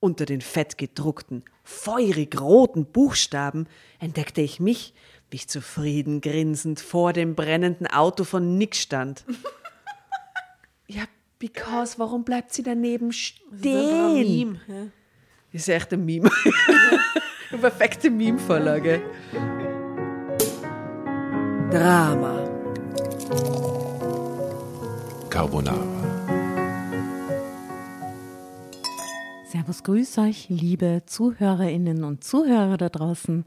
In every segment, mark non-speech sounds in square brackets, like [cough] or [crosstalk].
Unter den fett gedruckten, feurig roten Buchstaben entdeckte ich mich, wie ich zufrieden grinsend vor dem brennenden Auto von Nick stand. [laughs] ja, because, warum bleibt sie daneben stehen? Meme. Ja. Das ist echt ein Meme. [laughs] Eine perfekte Meme-Vorlage. Drama. Carbonara. Servus, grüß euch, liebe Zuhörerinnen und Zuhörer da draußen.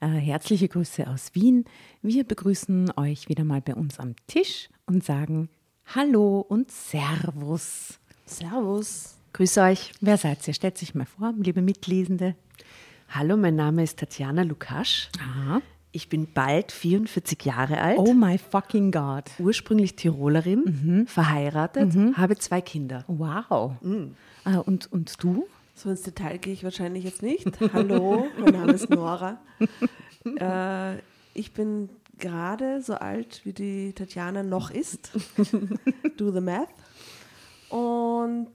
Äh, herzliche Grüße aus Wien. Wir begrüßen euch wieder mal bei uns am Tisch und sagen Hallo und Servus. Servus. Grüß euch. Wer seid ihr? Stellt sich mal vor, liebe Mitlesende. Hallo, mein Name ist Tatjana Lukasch. Aha. Ich bin bald 44 Jahre alt. Oh my fucking God. Ursprünglich Tirolerin, verheiratet, habe zwei Kinder. Wow. Äh, und, und du? So ins Detail gehe ich wahrscheinlich jetzt nicht. Hallo, mein Name ist Nora. [laughs] äh, ich bin gerade so alt, wie die Tatjana noch ist. [laughs] Do the math. Und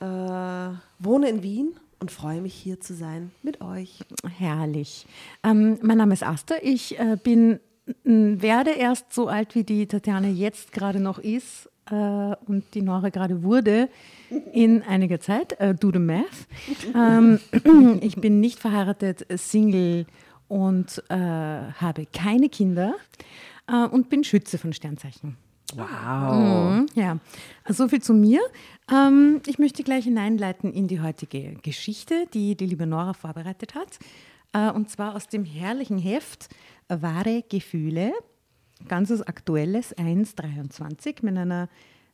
äh, wohne in Wien und freue mich hier zu sein mit euch. Herrlich. Ähm, mein Name ist Asta. Ich äh, bin, werde erst so alt, wie die Tatjana jetzt gerade noch ist äh, und die Nora gerade wurde in einiger Zeit. Äh, do the math. Ähm, [clears throat] ich bin nicht verheiratet, Single und äh, habe keine Kinder äh, und bin Schütze von Sternzeichen. Wow. Mhm, ja, so viel zu mir. Ähm, ich möchte gleich hineinleiten in die heutige Geschichte, die die liebe Nora vorbereitet hat. Äh, und zwar aus dem herrlichen Heft Wahre Gefühle, ganz was Aktuelles, 1,23 mit einer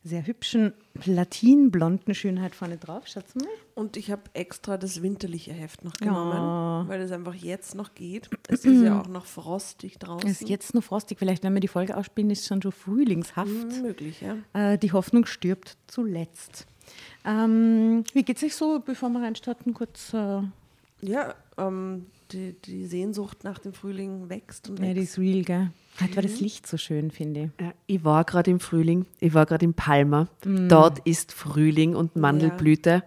sehr hübschen platinblonden Schönheit vorne drauf. Schaut mal. Und ich habe extra das winterliche Heft noch genommen, weil es einfach jetzt noch geht. Es ist ja auch noch frostig draußen. Es ist jetzt noch frostig. Vielleicht, wenn wir die Folge ausspielen, ist es schon so frühlingshaft. Hm, möglich, ja. Äh, die Hoffnung stirbt zuletzt. Ähm, wie geht es euch so, bevor wir reinstarten, kurz? Äh, Ja, ähm, die, die Sehnsucht nach dem Frühling wächst und ja, die wächst. ist real, gell? Heute war das Licht so schön, finde ich. Ja, ich war gerade im Frühling, ich war gerade in Palma. Dort ist Frühling und Mandelblüte.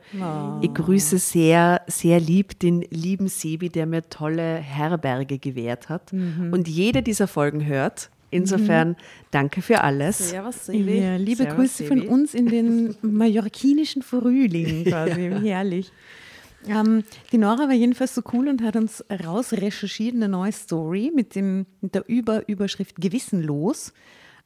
Ich grüße sehr, sehr lieb den lieben Sebi, der mir tolle Herberge gewährt hat und jede dieser Folgen hört. Insofern danke für alles. Servus, Sebi. Ja, liebe Servus, Grüße von uns in den [laughs] mallorquinischen Frühling quasi. [laughs] Herrlich. Ähm, die Nora war jedenfalls so cool und hat uns rausrecherchiert eine neue Story mit, dem, mit der Über Überschrift Gewissenlos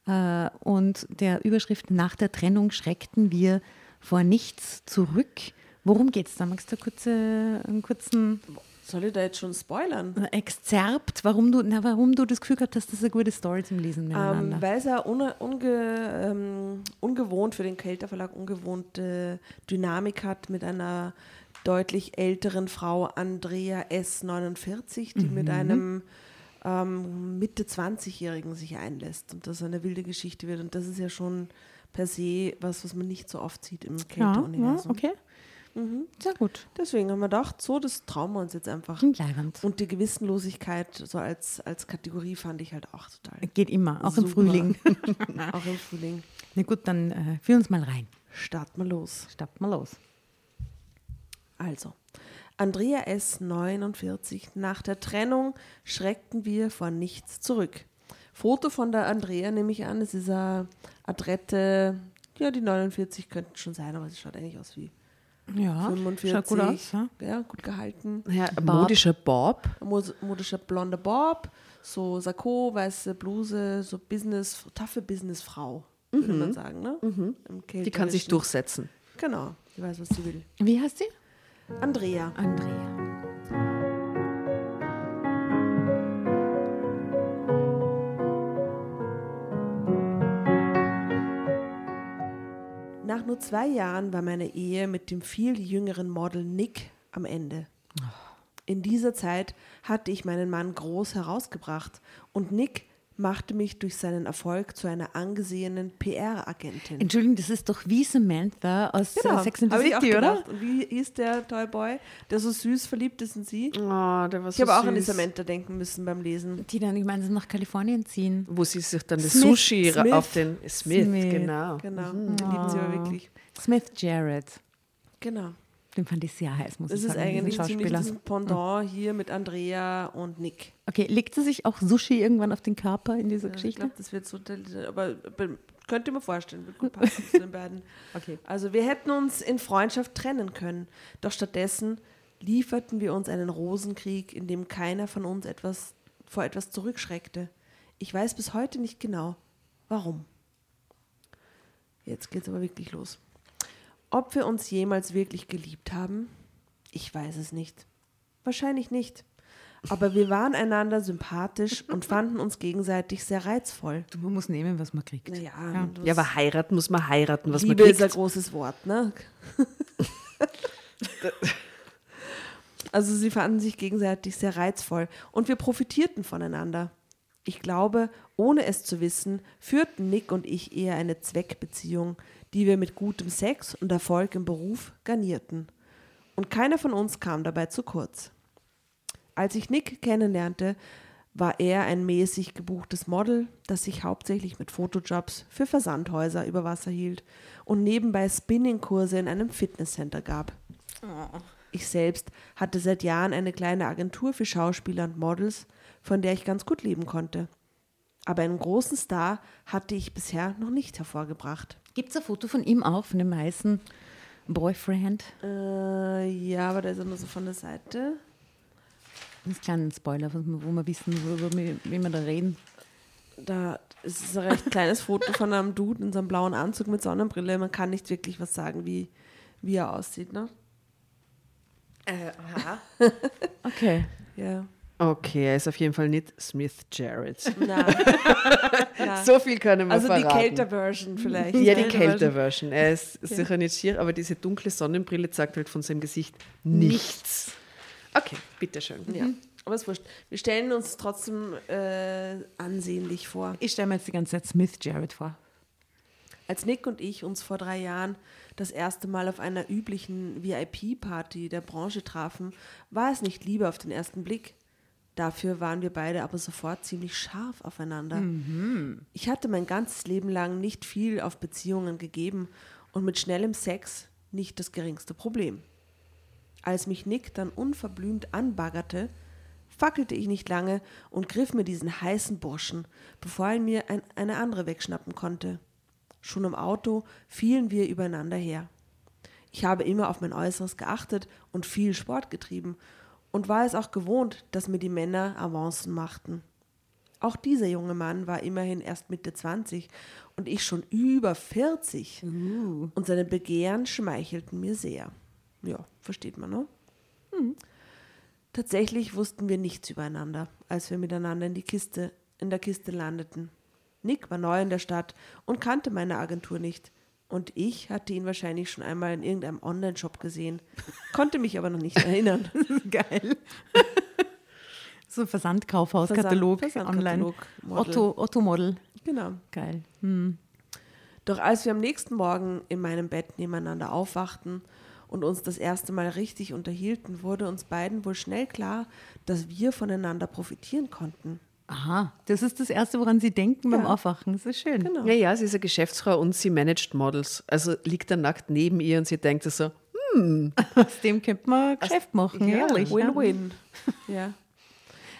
äh, und der Überschrift Nach der Trennung schreckten wir vor nichts zurück. Worum geht es da? Magst du kurz, äh, einen kurzen Soll ich da jetzt schon spoilern? Exzerpt, warum du, na, warum du das Gefühl gehabt hast, das ist eine gute Story zum Lesen Ähm, weil es ja unge, ähm, ungewohnt für den Kelter Verlag ungewohnte Dynamik hat mit einer deutlich älteren Frau Andrea S49, die mit einem ähm, Mitte 20-Jährigen sich einlässt und das eine wilde Geschichte wird. Und das ist ja schon per se was, was man nicht so oft sieht im ja, ja, okay. Sehr gut. Deswegen haben wir gedacht, so, das trauen wir uns jetzt einfach. Leibend. Und die Gewissenlosigkeit so als, als Kategorie fand ich halt auch total. Geht immer, auch im Super. Frühling. [laughs] [laughs] auch im Frühling. Na gut, dann äh, führ uns mal rein. Starten wir los. Starten mal los. Also, Andrea S. 49. Nach der Trennung schreckten wir vor nichts zurück. Foto von der Andrea nehme ich an. Es ist eine adrette, ja, die 49 könnten schon sein, aber sie schaut eigentlich aus wie Ja, 45. schaut gut aus. Ja? Ja, gut gehalten. Ja, ein modischer Bob. Modischer blonder Bob, so Sakko, weiße Bluse, so Business, taffe Businessfrau, würde man sagen, ne? Mhm. Die kann sich durchsetzen. Genau, die weiß, was sie will. Wie heißt sie? Andrea. Andrea. Nach nur zwei Jahren war meine Ehe mit dem viel jüngeren Model Nick am Ende. In dieser Zeit hatte ich meinen Mann groß herausgebracht und Nick machte mich durch seinen Erfolg zu einer angesehenen PR-Agentin. Entschuldigung, das ist doch wie Samantha aus äh, Sex and the hab ich auch City, oder? gedacht. Und wie hieß der Toy Boy, der so süß verliebt ist in sie? Oh, der war Ich habe auch an die Samantha denken müssen beim Lesen. Die dann gemeinsam nach Kalifornien ziehen. Wo sie sich dann das. Sushi Smith. auf den Smith, Smith. genau. Genau, den liebt sie aber wirklich. Smith Jarrett. Genau. Den fand ich sehr heiß, muss Das ich ist sagen. diesen eigentlich ziemlich das Pendant hier mit Andrea und Nick. Okay, legt sie sich auch Sushi irgendwann auf den Körper in dieser Ja, ich Geschichte? glaube, das wird so, aber aber könnte mir vorstellen, wird gut [laughs] passen zu den beiden. Okay. Also wir hätten uns in Freundschaft trennen können, doch stattdessen lieferten wir uns einen Rosenkrieg, in dem keiner von uns etwas vor etwas zurückschreckte. Ich weiß bis heute nicht genau, warum. Jetzt geht's aber wirklich los. Ob wir uns jemals wirklich geliebt haben? Ich weiß es nicht. Wahrscheinlich nicht. Aber wir waren einander sympathisch und [laughs] fanden uns gegenseitig sehr reizvoll. Du, man muss nehmen, was man kriegt. Naja, Ja. Ja, aber heiraten muss man heiraten, was Liebe man ist ein kriegt. großes Wort, ne? [laughs] also sie fanden sich gegenseitig sehr reizvoll und wir profitierten voneinander. Ich glaube, ohne es zu wissen, führten Nick und ich eher eine Zweckbeziehung, die wir mit gutem Sex und Erfolg im Beruf garnierten. Und keiner von uns kam dabei zu kurz. Als ich Nick kennenlernte, war er ein mäßig gebuchtes Model, das sich hauptsächlich mit Fotojobs für Versandhäuser über Wasser hielt und nebenbei Spinningkurse in einem Fitnesscenter gab. Ich selbst hatte seit Jahren eine kleine Agentur für Schauspieler und Models, von der ich ganz gut leben konnte. Aber einen großen Star hatte ich bisher noch nicht hervorgebracht. Gibt es ein Foto von ihm auch, von dem heißen Boyfriend? Äh, ja, aber da ist er nur so von der Seite. Ein kleinen Spoiler, wo wir, wissen, worüber wir, wie wir da reden. Da ist es ein recht kleines Foto von einem Dude in so einem blauen Anzug mit Sonnenbrille. Man kann nicht wirklich was sagen, wie, wie er aussieht, ne? Äh, aha. [laughs] Okay. Ja. Okay, er ist auf jeden Fall nicht Smith Jarrett. Na, na. So viel können wir also die verraten. Kälter-Version vielleicht. Ja, die Kälter-Version. Er ist sicher nicht schier, aber diese dunkle Sonnenbrille zeigt halt von seinem Gesicht nichts. Okay, bitteschön. Ja, aber ist wurscht. Wir stellen uns trotzdem äh, ansehnlich vor. Ich stelle mir jetzt die ganze Zeit Smith Jarrett vor. Als Nick und ich uns vor drei Jahren das erste Mal auf einer üblichen VIP-Party der Branche trafen, war es nicht Liebe auf den ersten Blick. Dafür waren wir beide aber sofort ziemlich scharf aufeinander. Ich hatte mein ganzes Leben lang nicht viel auf Beziehungen gegeben und mit schnellem Sex nicht das geringste Problem. Als mich Nick dann unverblümt anbaggerte, fackelte ich nicht lange und griff mir diesen heißen Burschen, bevor er mir ein, eine andere wegschnappen konnte. Schon im Auto fielen wir übereinander her. Ich habe immer auf mein Äußeres geachtet und viel Sport getrieben und war es auch gewohnt, dass mir die Männer Avancen machten. Auch dieser junge Mann war immerhin erst Mitte 20 und ich schon über 40. Und seine Begehren schmeichelten mir sehr. Ja, versteht man, ne? Tatsächlich wussten wir nichts übereinander, als wir miteinander in, die Kiste, in der Kiste landeten. Nick war neu in der Stadt und kannte meine Agentur nicht. Und ich hatte ihn wahrscheinlich schon einmal in irgendeinem Online-Shop gesehen, konnte mich aber noch nicht erinnern. [laughs] Geil. so ein Versandkaufhaus, Versand- online. Model. Otto, Otto Model. Genau. Geil. Doch als wir am nächsten Morgen in meinem Bett nebeneinander aufwachten und uns das erste Mal richtig unterhielten, wurde uns beiden wohl schnell klar, dass wir voneinander profitieren konnten. Aha, das ist das Erste, woran Sie denken beim Ja. Aufwachen. Das ist schön. Genau. Ja, ja, sie ist eine Geschäftsfrau und sie managt Models. Also liegt er nackt neben ihr und sie denkt so, [laughs] Aus dem könnte man Geschäft machen, ja, ehrlich. Ja. Win-win. [laughs] Ja.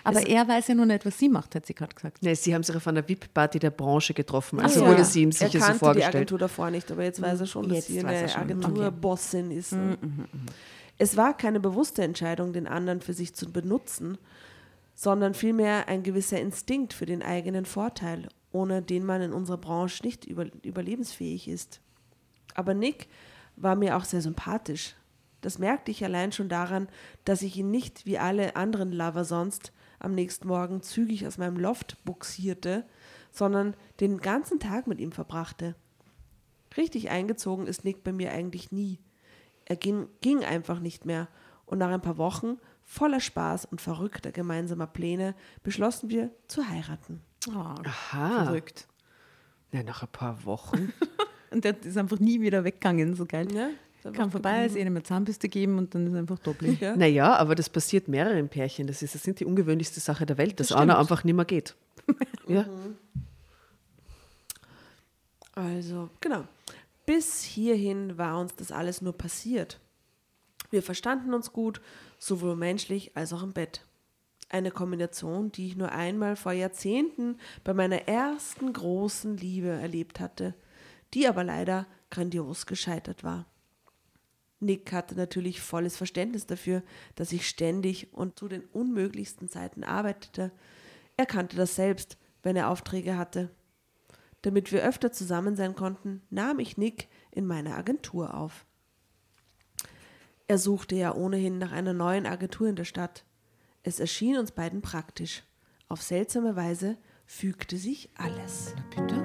Aber er weiß ja nur nicht, was sie macht, hat sie gerade gesagt. ne, sie haben sich auf einer VIP-Party der Branche getroffen. Also ja. wurde sie ihm sicher er kannte so die vorgestellt. Agentur davor nicht, aber jetzt weiß er schon, dass Jetzt sie eine. Agenturbossin ist. ne? Es war keine bewusste Entscheidung, den anderen für sich zu benutzen, sondern vielmehr ein gewisser Instinkt für den eigenen Vorteil, ohne den man in unserer Branche nicht über, überlebensfähig ist. Aber Nick war mir auch sehr sympathisch. Das merkte ich allein schon daran, dass ich ihn nicht wie alle anderen Lover sonst am nächsten Morgen zügig aus meinem Loft buxierte, sondern den ganzen Tag mit ihm verbrachte. Richtig eingezogen ist Nick bei mir eigentlich nie. Er ging, ging einfach nicht mehr und nach ein paar Wochen voller Spaß und verrückter gemeinsamer Pläne beschlossen wir zu heiraten. Oh, Aha. verrückt. Ja, nach ein paar Wochen. [laughs] Und der ist einfach nie wieder weggegangen, so geil. Ja, Kam vorbei, ist eh nicht mehr Zahnbürste geben und dann ist einfach doppelt. Ja. naja, aber das passiert mehreren Pärchen. Das, ist, das sind die ungewöhnlichste Sache der Welt, dass Das einer stimmt. einfach nicht mehr geht. [laughs] ja. Also, genau. Bis hierhin war uns das alles nur passiert. Wir verstanden uns gut, sowohl menschlich als auch im Bett. Eine Kombination, die ich nur einmal vor Jahrzehnten bei meiner ersten großen Liebe erlebt hatte, die aber leider grandios gescheitert war. Nick hatte natürlich volles Verständnis dafür, dass ich ständig und zu den unmöglichsten Zeiten arbeitete. Er kannte das selbst, wenn er Aufträge hatte. Damit wir öfter zusammen sein konnten, nahm ich Nick in meine Agentur auf. Er suchte ja ohnehin nach einer neuen Agentur in der Stadt. Es erschien uns beiden praktisch. Auf seltsame Weise fügte sich alles. Na bitte.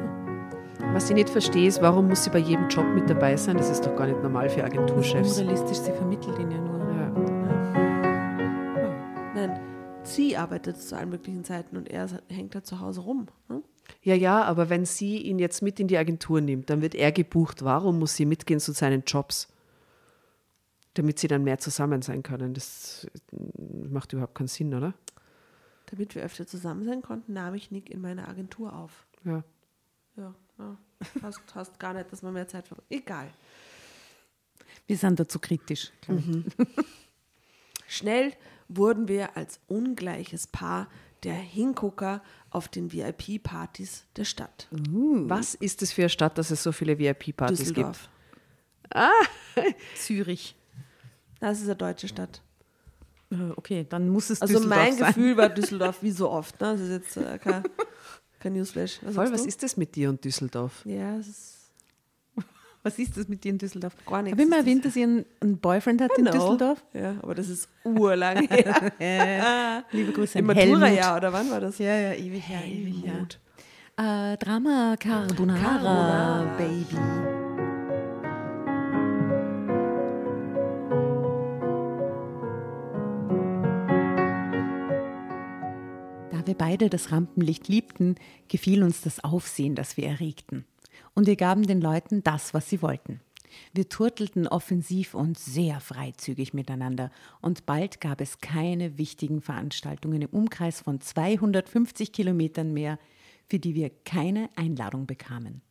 Was ich nicht verstehe, ist, warum muss sie bei jedem Job mit dabei sein? Das ist doch gar nicht normal für Agenturchefs. Unrealistisch, sie vermittelt ihn ja nur. Ja. Nein, sie arbeitet zu allen möglichen Zeiten und er hängt da zu Hause rum. Hm? Ja, ja, aber wenn sie ihn jetzt mit in die Agentur nimmt, dann wird er gebucht. Warum muss sie mitgehen zu seinen Jobs? Damit sie dann mehr zusammen sein können. Das macht überhaupt keinen Sinn, oder? Damit wir öfter zusammen sein konnten, nahm ich Nick in meine Agentur auf. Ja. Ja, ja. Hast, hast gar nicht, dass man mehr Zeit verbringt. Egal. Wir sind dazu kritisch. Mhm. [laughs] Schnell wurden wir als ungleiches Paar der Hingucker auf den VIP-Partys der Stadt. Uh. Was ist es für eine Stadt, dass es so viele VIP-Partys gibt? Ah, Zürich. Das ist eine deutsche Stadt. Äh, okay, dann muss es Also Düsseldorf mein sein. Gefühl war [laughs] Düsseldorf wie so oft. Ne? Das ist jetzt äh, kein, kein Newsflash. Was Voll, was ist das mit dir und Düsseldorf? Ja, es ist [laughs] Was ist das mit dir in Düsseldorf? Gar nichts Habe ich mal das. erwähnt, dass ihr einen, einen Boyfriend hat Genau. in Düsseldorf? Ja, aber das ist urlang her. [laughs] Liebe Grüße Im an Helmut. Matura-Jahr, oder wann war das? Ja, ja, ewig her, ewig her. Äh, Drama Carbonara, Carbonara. Baby. Wir beide das Rampenlicht liebten, gefiel uns das Aufsehen, das wir erregten. Und wir gaben den Leuten das, was sie wollten. Wir turtelten offensiv und sehr freizügig miteinander und bald gab es keine wichtigen Veranstaltungen im Umkreis von 250 Kilometern mehr, für die wir keine Einladung bekamen.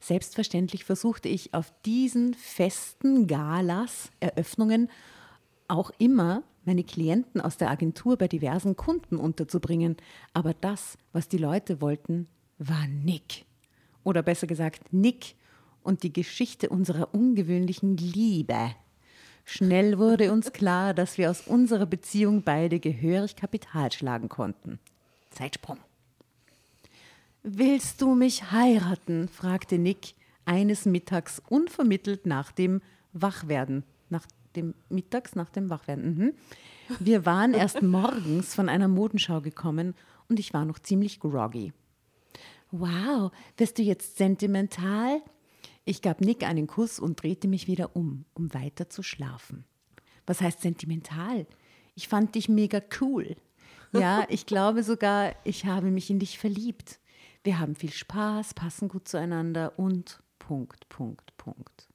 Selbstverständlich versuchte ich auf diesen festen Galas, Eröffnungen, auch immer meine Klienten aus der Agentur bei diversen Kunden unterzubringen. Aber das, was die Leute wollten, war Nick. Oder besser gesagt, Nick und die Geschichte unserer ungewöhnlichen Liebe. Schnell wurde uns [laughs] klar, dass wir aus unserer Beziehung beide gehörig Kapital schlagen konnten. Zeitsprung. Willst du mich heiraten? fragte Nick eines Mittags unvermittelt nach dem Wachwerden. Nach dem Mittags, nach dem Wachwerden. Mhm. Wir waren erst [laughs] morgens von einer Modenschau gekommen und ich war noch ziemlich groggy. Wow, wirst du jetzt sentimental? Ich gab Nick einen Kuss und drehte mich wieder um, um weiter zu schlafen. Was heißt sentimental? Ich fand dich mega cool. Ja, [laughs] ich glaube sogar, ich habe mich in dich verliebt. Wir haben viel Spaß, passen gut zueinander und Punkt, Punkt, Punkt.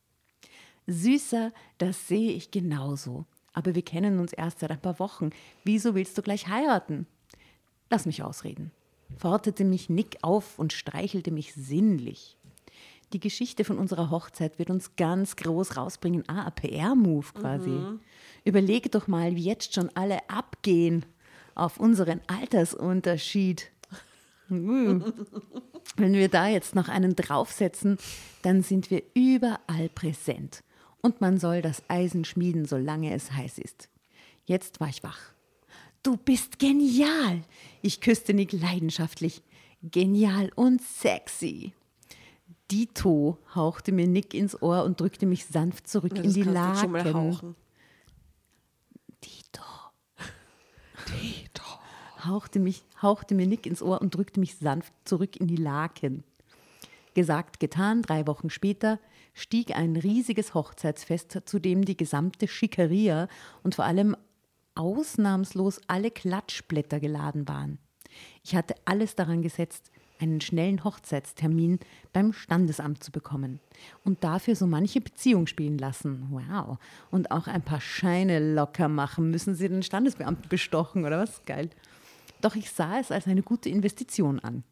Süßer, das sehe ich genauso. Aber wir kennen uns erst seit ein paar Wochen. Wieso willst du gleich heiraten? Lass mich ausreden. Forderte mich Nick auf und streichelte mich sinnlich. Die Geschichte von unserer Hochzeit wird uns ganz groß rausbringen. Ah, PR-Move quasi. Überlege doch mal, wie jetzt schon alle abgehen auf unseren Altersunterschied. Uh. Wenn wir da jetzt noch einen draufsetzen, dann sind wir überall präsent. Und man soll das Eisen schmieden, solange es heiß ist. Jetzt war ich wach. Du bist genial! Ich küsste Nick leidenschaftlich. Genial und sexy. Dito hauchte mir Nick ins Ohr und drückte mich sanft zurück in Das die du schon mal Laken. hauchen. Dito. Hauchte, mich, hauchte mir Nick ins Ohr und drückte mich sanft zurück in die Laken. Gesagt, getan, drei Wochen später stieg ein riesiges Hochzeitsfest, zu dem die gesamte Schickeria und vor allem ausnahmslos alle Klatschblätter geladen waren. Ich hatte alles daran gesetzt, einen schnellen Hochzeitstermin beim Standesamt zu bekommen und dafür so manche Beziehung spielen lassen. Wow. Und auch ein paar Scheine locker machen. Müssen Sie den Standesbeamten bestochen oder was? Geil. Doch ich sah es als eine gute Investition an.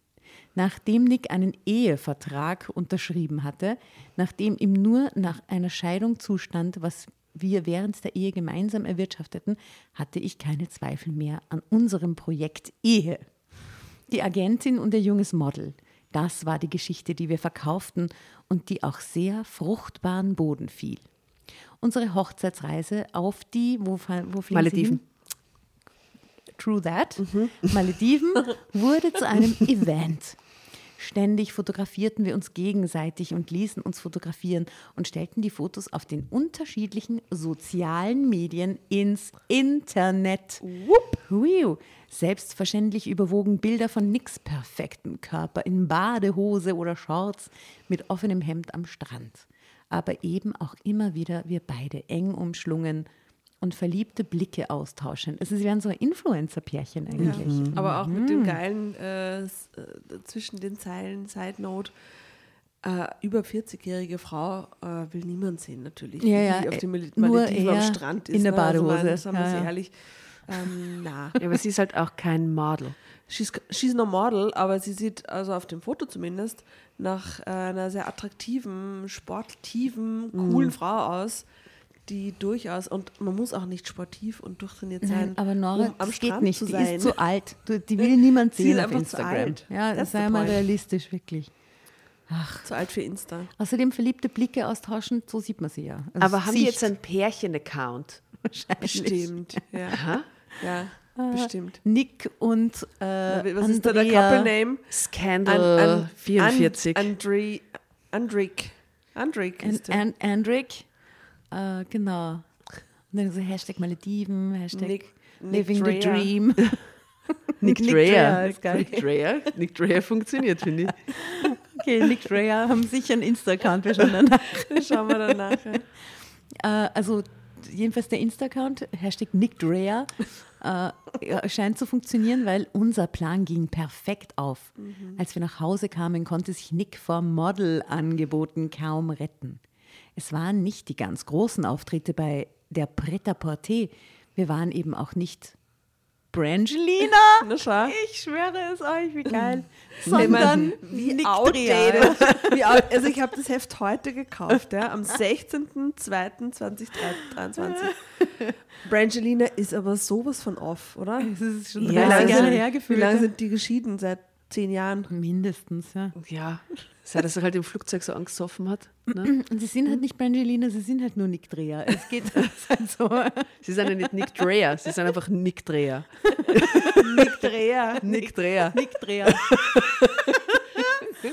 Nachdem Nick einen Ehevertrag unterschrieben hatte, nachdem ihm nur nach einer Scheidung zustand, was wir während der Ehe gemeinsam erwirtschafteten, hatte ich keine Zweifel mehr an unserem Projekt Ehe. Die Agentin und ihr junges Model, das war die Geschichte, die wir verkauften und die auch sehr fruchtbaren Boden fiel. Unsere Hochzeitsreise auf die, wo, wo fliegen Malediven. True that. Mhm. Malediven [laughs] wurde zu einem Event. Ständig fotografierten wir uns gegenseitig und ließen uns fotografieren und stellten die Fotos auf den unterschiedlichen sozialen Medien ins Internet. Whoop. Selbstverständlich überwogen Bilder von nix perfekten Körper in Badehose oder Shorts mit offenem Hemd am Strand. Aber eben auch immer wieder wir beide eng umschlungen und verliebte Blicke austauschen. Also sie wären so ein Influencer-Pärchen eigentlich. Ja, mhm. Aber auch mit dem mhm. geilen äh, äh, zwischen den Zeilen, Side Note, äh, über 40-jährige Frau äh, will niemand sehen natürlich, ja, ja, die auf dem Malediven am Strand ist. In der Badehose. Ne? Also, ja, ja. ehrlich. Ähm, na. [laughs] Ja, aber sie ist halt auch kein Model. She's, she's no Model, aber sie sieht also auf dem Foto zumindest nach äh, einer sehr attraktiven, sportiven, coolen mm. Frau aus, die durchaus, und man muss auch nicht sportiv und durchtrainiert sein, Nein, aber Nora, um am das Strand geht nicht. zu Die sein. ist zu alt. [laughs] Die will niemand Sie sehen auf Instagram. zu alt. Ja, That's sei mal realistisch, wirklich. Ach. Zu alt für Insta. Außerdem verliebte Blicke austauschen, so sieht man sie ja. Also Aber haben die jetzt einen Pärchen-Account? Bestimmt. Ja, [laughs] Aha. ja bestimmt. Nick und äh, Was ist da der Andrea. Couple Name? Scandal 44. An, Andre, Andrik. Andrik ist der. And, Andrik, äh, genau. Und dann so Hashtag Malediven, Hashtag Nick, Nick Living the Dreher. Dream. [laughs] Nick Nick Dreher. Dreher. Nick Dreher. Nick Dreher funktioniert, finde ich. [laughs] Okay, Nick Dreyer haben sicher einen Insta-Account, wir schauen [laughs] danach. Schauen wir dann nachher. Äh, also jedenfalls der Insta-Account, Hashtag Nick Dreyer, äh, ja, scheint zu funktionieren, weil unser Plan ging perfekt auf. Als wir nach Hause kamen, konnte sich Nick vor Modelangeboten kaum retten. Es waren nicht die ganz großen Auftritte bei der Pret-à-Porter. Wir waren eben auch nicht Brangelina. [laughs] Ich schwöre es euch, wie geil. Sondern wie Nick outdated. Wie out, also ich habe das Heft heute gekauft, ja, am 16.02.2023. [laughs] Brangelina ist aber sowas von off, oder? Es ist schon Ja, 30 Jahre also- her Wie lange sind die geschieden? Seit zehn Jahren. Mindestens, ja. Ja, seit er sich halt im Flugzeug so angesoffen hat. Ne? [clears throat] Und sie sind halt nicht Brangelina, sie sind halt nur Nick Dreher. Es geht [laughs] halt so. Sie sind ja nicht Nick Dreher, sie sind einfach Nick Dreher. [laughs] Nick Dreher. Nick Dreher. Nick Dreher. [laughs]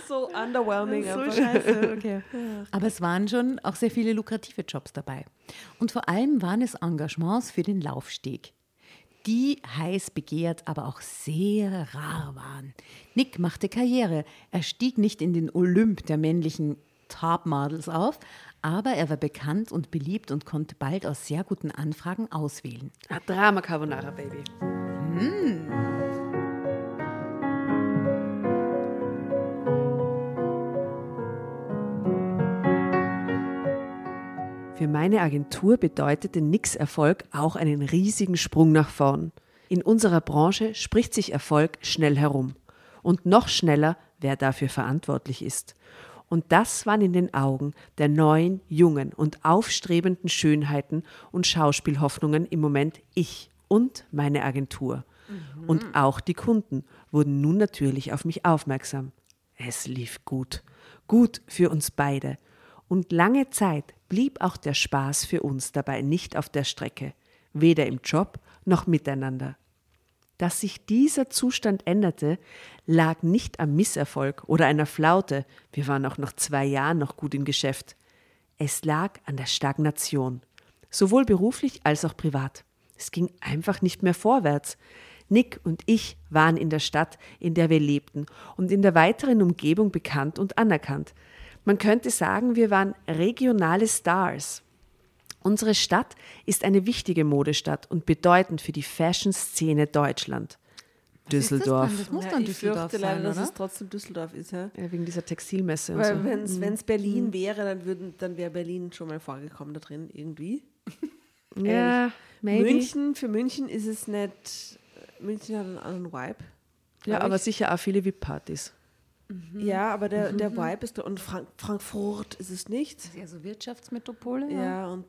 so underwhelming. so einfach. scheiße, okay. Aber es waren schon auch sehr viele lukrative Jobs dabei. Und vor allem waren es Engagements für den Laufsteg, die heiß begehrt, aber auch sehr rar waren. Nick machte Karriere. Er stieg nicht in den Olymp der männlichen Topmodels auf, aber er war bekannt und beliebt und konnte bald aus sehr guten Anfragen auswählen. Ah, Drama Carbonara, Baby. Für meine Agentur bedeutete Nix Erfolg auch einen riesigen Sprung nach vorn. In unserer Branche spricht sich Erfolg schnell herum. Und noch schneller, wer dafür verantwortlich ist. Und das waren in den Augen der neuen, jungen und aufstrebenden Schönheiten und Schauspielhoffnungen im Moment ich und meine Agentur. Und auch die Kunden wurden nun natürlich auf mich aufmerksam. Es lief gut. Gut für uns beide. Und lange Zeit blieb auch der Spaß für uns dabei nicht auf der Strecke, weder im Job noch miteinander. Dass sich dieser Zustand änderte, lag nicht am Misserfolg oder einer Flaute, wir waren auch nach zwei Jahren noch gut im Geschäft. Es lag an der Stagnation, sowohl beruflich als auch privat. Es ging einfach nicht mehr vorwärts. Nick und ich waren in der Stadt, in der wir lebten und in der weiteren Umgebung bekannt und anerkannt. Man könnte sagen, wir waren regionale Stars. Unsere Stadt ist eine wichtige Modestadt und bedeutend für die Fashion-Szene Deutschland. Düsseldorf. Das muss Ja, dann ich Düsseldorf fürchte leider, sein, dass oder? es trotzdem Düsseldorf ist. Ja? Ja, wegen dieser Textilmesse und Weil so. wenn es Berlin wäre, dann, würden, dann wäre Berlin schon mal vorgekommen da drin irgendwie. [laughs] Ja, maybe. München, für München ist es nicht, München hat einen anderen Vibe. Ja, aber ich. sicher auch viele VIP-Partys. Ja, aber der, der Vibe ist da, und Frank Frankfurt ist es nicht. Das ist ja so Wirtschaftsmetropole. Ja, und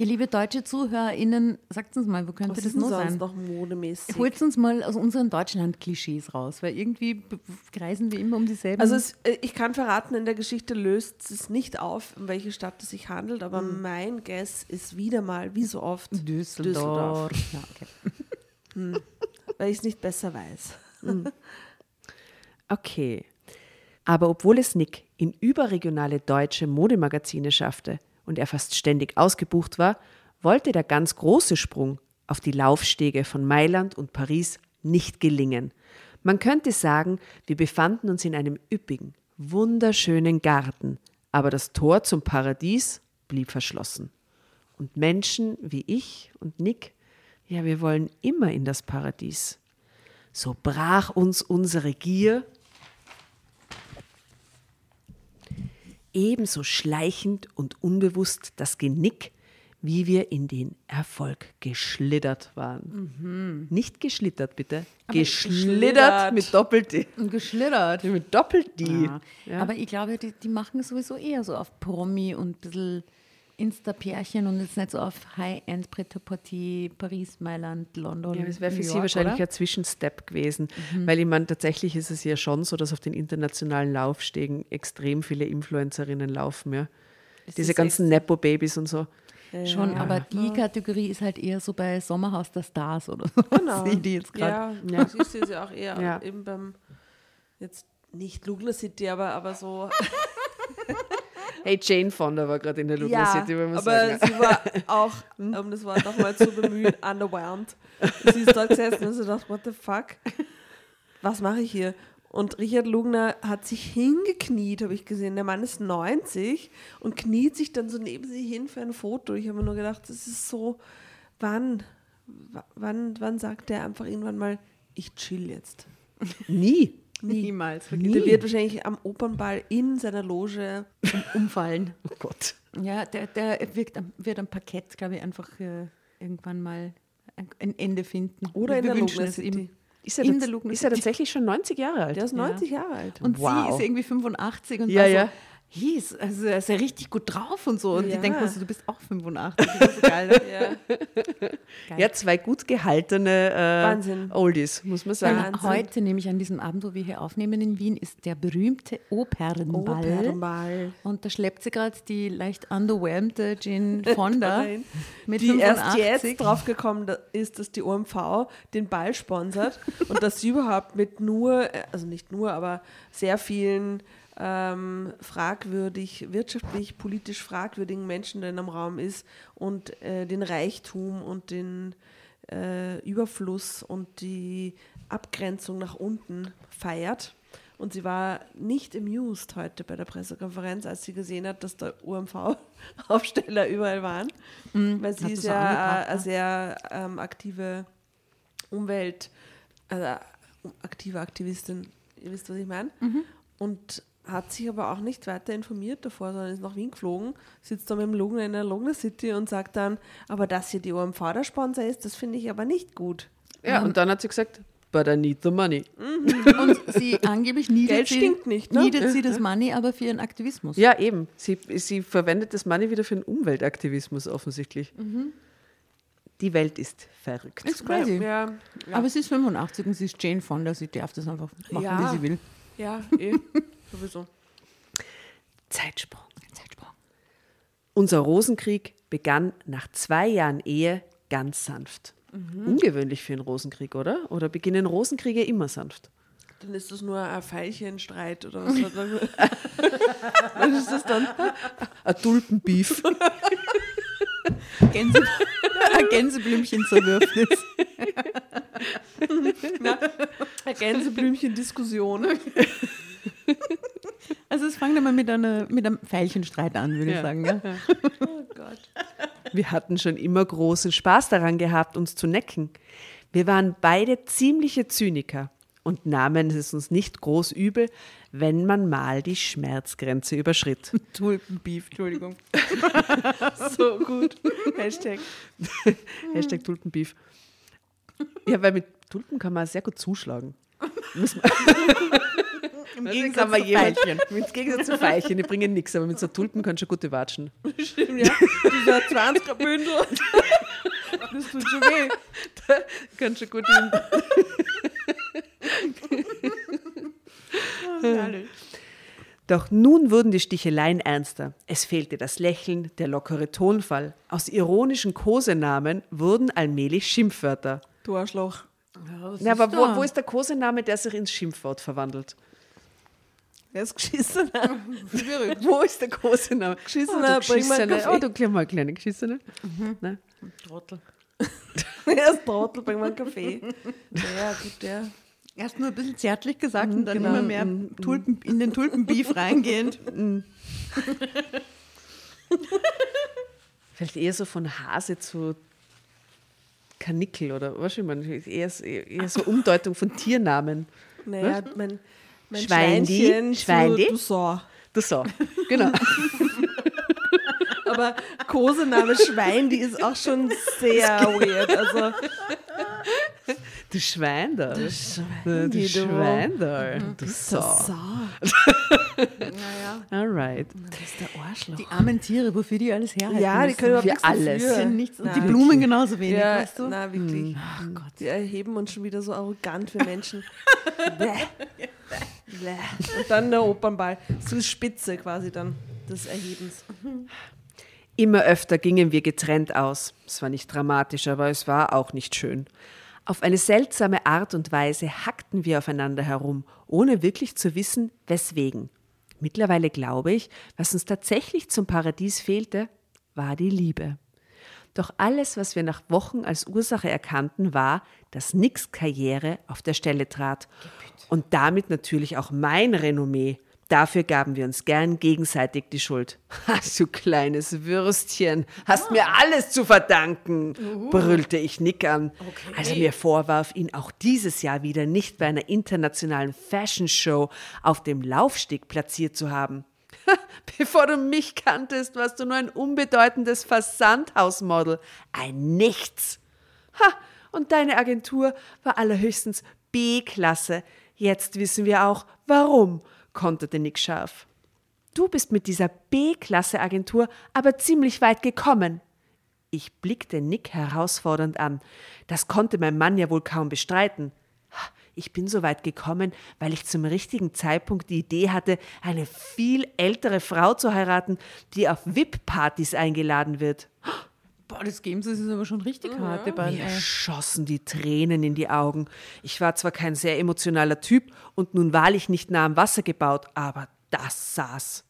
Ihr liebe deutsche ZuhörerInnen, sagt uns mal, wo könnte Was das sonst sein? noch modemäßig? Holt uns mal aus unseren Deutschland-Klischees raus, weil irgendwie kreisen wir immer um dieselben. Also es, äh, ich kann verraten, in der Geschichte löst es nicht auf, um welche Stadt es sich handelt, aber Hm. mein Guess ist wieder mal, wie so oft, Düsseldorf. Ja, okay. weil ich es nicht besser weiß. [laughs] Okay. Aber obwohl es Nick in überregionale deutsche Modemagazine schaffte und er fast ständig ausgebucht war, wollte der ganz große Sprung auf die Laufstege von Mailand und Paris nicht gelingen. Man könnte sagen, wir befanden uns in einem üppigen, wunderschönen Garten, aber das Tor zum Paradies blieb verschlossen. Und Menschen wie ich und Nick, ja, wir wollen immer in das Paradies. So brach uns unsere Gier ebenso schleichend und unbewusst das Genick, wie wir in den Erfolg geschlittert waren. Nicht geschlittert, bitte. geschlittert geschlittert. mit Doppel-D. Und geschlittert. Mit Doppel-D. Ja. Aber ich glaube, die, die machen sowieso eher so auf Promi und ein bisschen Insta-Pärchen und jetzt nicht so auf High-End Prêt-à-Porter, Paris, Mailand, London. Ja, das wäre für New Sie York, wahrscheinlich oder? ein Zwischenstep gewesen, weil ich meine, tatsächlich ist es ja schon so, dass auf den internationalen Laufstegen extrem viele Influencerinnen laufen, ja. Diese ist ganzen Nepo-Babys und so. Schon, Ja. aber die Kategorie ist halt eher so bei Sommerhaus der Stars oder so. [laughs] Genau. Sehe die jetzt gerade. Ja, Ja. ja. siehst du sie auch eher Ja. eben beim, jetzt nicht Lugner City, aber, aber so. [laughs] Hey, Jane Fonda war gerade in der Lugner ja, City, wenn man aber sagen. sie war auch, um das Wort nochmal zu bemühen, underwhelmed. Sie ist dort gesessen und sie dachte, what the fuck? Was mache ich hier? Und Richard Lugner hat sich hingekniet, habe ich gesehen. Der Mann ist 90 und kniet sich dann so neben sie hin für ein Foto. Ich habe mir nur gedacht, das ist so, wann, wann, wann sagt der einfach irgendwann mal, ich chill jetzt? Nie. Niemals. Nie. Der wird wahrscheinlich am Opernball in seiner Loge Umfallen. [laughs] Oh Gott. Ja, der, der wirkt am, wird am Parkett, glaube ich, einfach äh, irgendwann mal ein, Ende finden. oder Wir in der wünschen Lugner es City. ihm. Ist er, In der Lugner ist er tatsächlich schon 90 Jahre alt? Der ist 90 Jahre alt. Und Wow. sie ist irgendwie 85 und Ja, war so, ja. Hieß, also er ist ja richtig gut drauf und so. Und Ja. ich denke mir so, du bist auch 85. Das ist so geil. Ne? [laughs] Ja. Ja, zwei gut gehaltene äh, Wahnsinn. Oldies, muss man sagen. Weil heute, nämlich an diesem Abend, wo wir hier aufnehmen in Wien, ist der berühmte Opernball. Opernball. Und da schleppt sie gerade die leicht underwhelmte Jane [laughs] Fonda Nein. mit die 85. erst jetzt draufgekommen ist, dass die OMV den Ball sponsert und dass sie überhaupt mit nur, äh, also nicht nur, aber sehr vielen ähm, fragwürdig, wirtschaftlich, politisch fragwürdigen Menschen da in einem Raum ist und äh, den Reichtum und den äh, Überfluss und die Abgrenzung nach unten feiert. Und sie war nicht amused heute bei der Pressekonferenz, als sie gesehen hat, dass da UMV-Aufsteller überall waren. weil sie ist ja angebracht, äh, eine sehr ähm, aktive Umwelt, also aktive Aktivistin, ihr wisst, was ich meine. Und hat sich aber auch nicht weiter informiert davor, sondern ist nach Wien geflogen, sitzt da mit dem Lugner in der Lugner City und sagt dann, aber dass hier die OMV der Sponsor ist, das finde ich aber nicht gut. Ja, und dann hat sie gesagt, but I need the money. Und sie angeblich [laughs] niedet, Geld sie, stinkt nicht, ne? niedet sie das Money aber für ihren Aktivismus. Ja, eben. Sie, sie verwendet das Money wieder für den Umweltaktivismus offensichtlich. Die Welt ist verrückt. Ist crazy. Ja, Aber sie ist 85 und sie ist Jane Fonda, sie darf das einfach machen, Ja. wie sie will. ja, eh, [laughs] sowieso. Zeitsprung. Zeitsprung. Unser Rosenkrieg begann nach zwei Jahren Ehe ganz sanft. Ungewöhnlich für einen Rosenkrieg, oder? Oder beginnen Rosenkriege immer sanft? Dann ist das nur ein Veilchenstreit oder was? [laughs] was [laughs] ist das dann? Ein Tulpenbeef. [laughs] Gänse, ein Gänseblümchen-Zerwürfnis. Eine Gänseblümchen-Diskussion. [laughs] Also es fängt einmal mit, einer, mit einem Veilchenstreit an, würde ich Ja. sagen. Ja? [laughs] Oh Gott. Wir hatten schon immer großen Spaß daran gehabt, uns zu necken. Wir waren beide ziemliche Zyniker und nahmen es uns nicht groß übel, wenn man mal die Schmerzgrenze überschritt. [laughs] Tulpenbeef, Entschuldigung. So gut. Hashtag. Hashtag Tulpenbeef. Ja, weil mit Tulpen kann man sehr gut zuschlagen. Im Gegensatz zu Veilchen. Im Gegensatz zu Veilchen, die bringen nichts, aber mit so Tulpen kannst du gute watschen. [laughs] Stimmt, ja. Dieser 20er Bündel. [laughs] Das tut schon weh. Da kannst du gut in Doch nun wurden die Sticheleien ernster. Es fehlte das Lächeln, der lockere Tonfall. Aus ironischen Kosenamen wurden allmählich Schimpfwörter. Du Arschloch. Ja, ja aber wo, wo, ist der Kosename, der sich ins Schimpfwort verwandelt? Er ist Geschissener. wo ist der Kosename? Geschissener, oh, du Geschissener. Oh, du kleine, kleine Geschissener. Mhm. Ne? Trottel. [laughs] er ist Trottel, bring mal einen Kaffee. Ja, gut, der. Erst nur ein bisschen zärtlich gesagt mhm, und dann genau. immer mehr mhm. Tulpen, in den Tulpenbeef [laughs] reingehend. Mhm. Vielleicht eher so von Hase zu Kanickel oder was ich meine, eher, eher so Umdeutung von Tiernamen. Naja, mein, mein Schweindi, Schweindi. Du so. Du so, genau. [laughs] Aber Kosename Schwein, die ist auch schon sehr weird. Also, Du Schwein da. Du Schwein, du Schwein da. Du Sau. naja. Alright. Das ist der Arschloch. Die armen Tiere, wofür die alles herhalten Ja, die können überhaupt alles. Nichts. Und die Blumen genauso wenig, ja, weißt du? Na, wirklich. Ach Gott. Die erheben uns schon wieder so arrogant für Menschen. [laughs] Bäh. Bäh. Und dann der Opernball. So die Spitze quasi dann des Erhebens. Immer öfter gingen wir getrennt aus. Es war nicht dramatisch, aber es war auch nicht schön. Auf eine seltsame Art und Weise hackten wir aufeinander herum, ohne wirklich zu wissen, weswegen. Mittlerweile glaube ich, was uns tatsächlich zum Paradies fehlte, war die Liebe. Doch alles, was wir nach Wochen als Ursache erkannten, war, dass Nicks Karriere auf der Stelle trat. Und damit natürlich auch mein Renommee. Dafür gaben wir uns gern gegenseitig die Schuld. [laughs] du kleines Würstchen, hast mir alles zu verdanken, brüllte ich Nick an, okay. als er mir vorwarf, ihn auch dieses Jahr wieder nicht bei einer internationalen Fashion Show auf dem Laufsteg platziert zu haben. [laughs] Bevor du mich kanntest, warst du nur ein unbedeutendes Versandhausmodel, ein Nichts. Ha, und deine Agentur war allerhöchstens B-Klasse. Jetzt wissen wir auch, warum konterte Nick scharf. Du bist mit dieser B-Klasse-Agentur aber ziemlich weit gekommen. Ich blickte Nick herausfordernd an. Das konnte mein Mann ja wohl kaum bestreiten. Ich bin so weit gekommen, weil ich zum richtigen Zeitpunkt die Idee hatte, eine viel ältere Frau zu heiraten, die auf VIP-Partys eingeladen wird. Boah, das Games ist aber schon richtig ja. hart. Mir schossen die Tränen in die Augen. Ich war zwar kein sehr emotionaler Typ und nun wahrlich nicht nah am Wasser gebaut, aber das saß.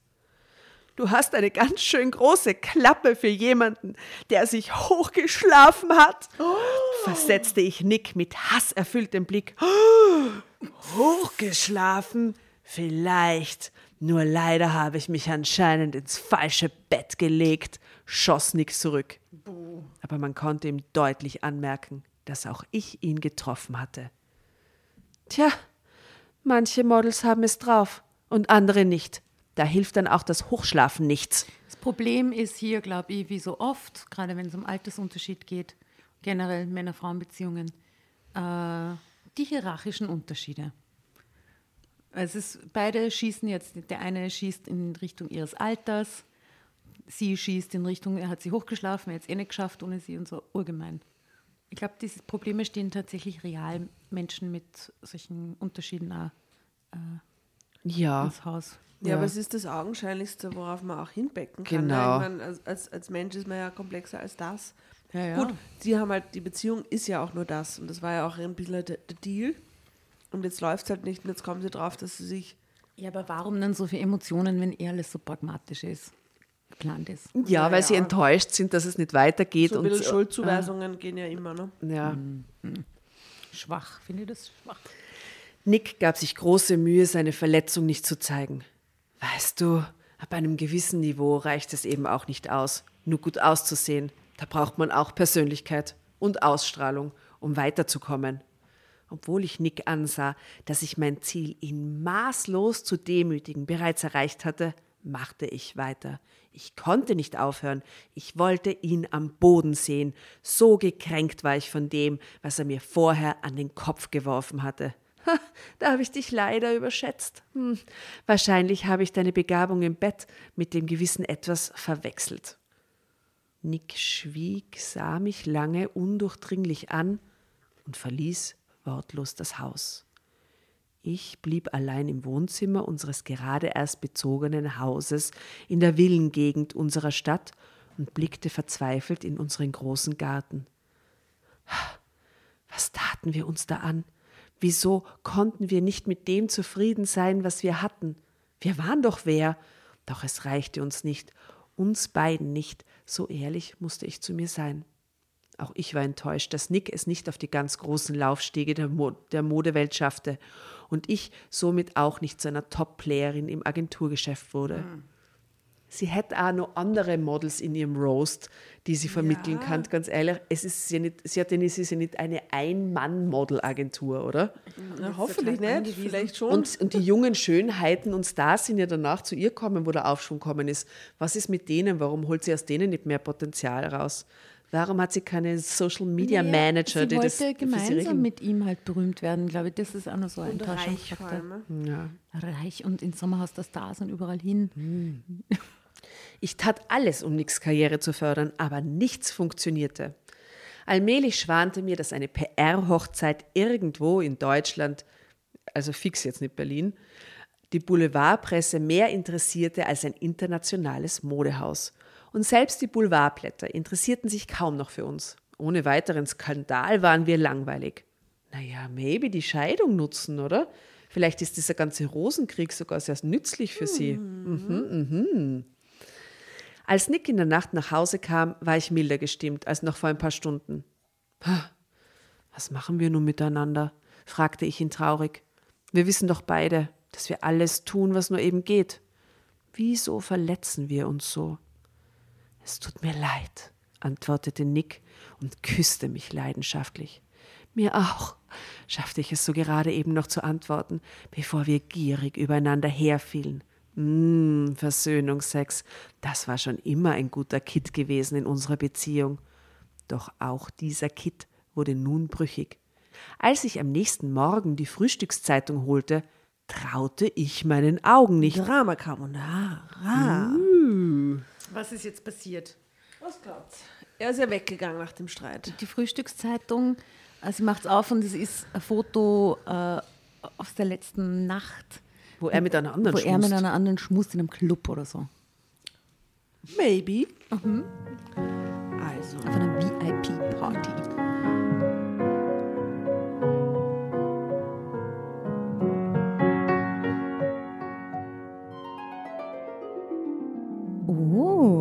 Du hast eine ganz schön große Klappe für jemanden, der sich hochgeschlafen hat, oh. versetzte ich Nick mit hasserfülltem Blick. Oh. Hochgeschlafen? Vielleicht. Nur leider habe ich mich anscheinend ins falsche Bett gelegt, schoss Nick zurück. Aber man konnte ihm deutlich anmerken, dass auch ich ihn getroffen hatte. Tja, manche Models haben es drauf und andere nicht. Da hilft dann auch das Hochschlafen nichts. Das Problem ist hier, glaube ich, wie so oft, gerade wenn es um Altersunterschied geht, generell Männer-Frauen-Beziehungen, äh, die hierarchischen Unterschiede. Es ist, beide schießen jetzt, der eine schießt in Richtung ihres Alters, sie schießt in Richtung, er hat sie hochgeschlafen, er hat es eh nicht geschafft ohne sie und so, urgemein. Ich glaube, diese Probleme stehen tatsächlich real Menschen mit solchen Unterschieden auch, äh, ja. ins Haus. Ja, ja, aber es ist das Augenscheinlichste, worauf man auch hinbecken kann. Genau. Meine, als, als, als Mensch ist man ja komplexer als das. Ja, ja. Gut, die haben halt, die Beziehung ist ja auch nur das. Und das war ja auch ein bisschen der, der Deal. Und jetzt läuft es halt nicht und jetzt kommen sie drauf, dass sie sich. Ja, aber warum dann so viele Emotionen, wenn eh alles so pragmatisch ist? Geplant ist. Ja, weil ja. sie enttäuscht sind, dass es nicht weitergeht. So und so, Schuldzuweisungen äh, gehen ja immer, ne? Ja. Mhm. Schwach, finde ich das schwach. Nick gab sich große Mühe, seine Verletzung nicht zu zeigen. Weißt du, ab einem gewissen Niveau reicht es eben auch nicht aus, nur gut auszusehen. Da braucht man auch Persönlichkeit und Ausstrahlung, um weiterzukommen. Obwohl ich Nick ansah, dass ich mein Ziel, ihn maßlos zu demütigen, bereits erreicht hatte, machte ich weiter. Ich konnte nicht aufhören. Ich wollte ihn am Boden sehen. So gekränkt war ich von dem, was er mir vorher an den Kopf geworfen hatte. da habe ich dich leider überschätzt. Hm. Wahrscheinlich habe ich deine Begabung im Bett mit dem gewissen etwas verwechselt. Nick schwieg, sah mich lange undurchdringlich an und verließ wortlos das Haus. Ich blieb allein im Wohnzimmer unseres gerade erst bezogenen Hauses in der Villengegend unserer Stadt und blickte verzweifelt in unseren großen Garten. Was taten wir uns da an? Wieso konnten wir nicht mit dem zufrieden sein, was wir hatten? Wir waren doch wer. Doch es reichte uns nicht, uns beiden nicht, so ehrlich musste ich zu mir sein. Auch ich war enttäuscht, dass Nick es nicht auf die ganz großen Laufstege der, Mo der Modewelt schaffte und ich somit auch nicht zu einer Top-Playerin im Agenturgeschäft wurde. Mhm. Sie hätte auch noch andere Models in ihrem Roast, die sie vermitteln ja. kann, ganz ehrlich. Es ist ja nicht, sie hat ja nicht, es ist ja nicht eine Ein-Mann-Model-Agentur, oder? Na, hoffentlich nicht, vielleicht schon. Und, und die jungen Schönheiten und Stars sind ja danach zu ihr kommen, wo der Aufschwung gekommen ist. Was ist mit denen? Warum holt sie aus denen nicht mehr Potenzial raus? Warum hat sie keine Social Media naja, Manager, die das wollte gemeinsam mit ihm halt berühmt werden, glaube ich. Das ist auch noch so ein reich, ja. reich und ins Sommerhaus der Stars und überall hin. Hm. Ich tat alles, um Nicks Karriere zu fördern, aber nichts funktionierte. Allmählich schwante mir, dass eine PR-Hochzeit irgendwo in Deutschland, also fix jetzt nicht Berlin, die Boulevardpresse mehr interessierte als ein internationales Modehaus. Und selbst die Boulevardblätter interessierten sich kaum noch für uns. Ohne weiteren Skandal waren wir langweilig. Naja, maybe die Scheidung nutzen, oder? Vielleicht ist dieser ganze Rosenkrieg sogar sehr nützlich für sie. Mhm, mhm. Als Nick in der Nacht nach Hause kam, war ich milder gestimmt als noch vor ein paar Stunden. Was machen wir nun miteinander? fragte ich ihn traurig. Wir wissen doch beide, dass wir alles tun, was nur eben geht. Wieso verletzen wir uns so? Es tut mir leid, antwortete Nick und küsste mich leidenschaftlich. Mir auch, schaffte ich es so gerade eben noch zu antworten, bevor wir gierig übereinander herfielen. Mmh, Versöhnungsex, das war schon immer ein guter Kitt gewesen in unserer Beziehung. Doch auch dieser Kitt wurde nun brüchig. Als ich am nächsten Morgen die Frühstückszeitung holte, traute ich meinen Augen nicht. Drama Carbonara. Uh. Was ist jetzt passiert? Was glaubt's? Er ist ja weggegangen nach dem Streit. Die Frühstückszeitung, äh, sie macht es auf und es ist ein Foto äh, aus der letzten Nacht. Wo er mit einer anderen Wo schmust. er mit einer anderen schmust in einem Club oder so. Maybe. Mhm. Also. Auf einer VIP-Party.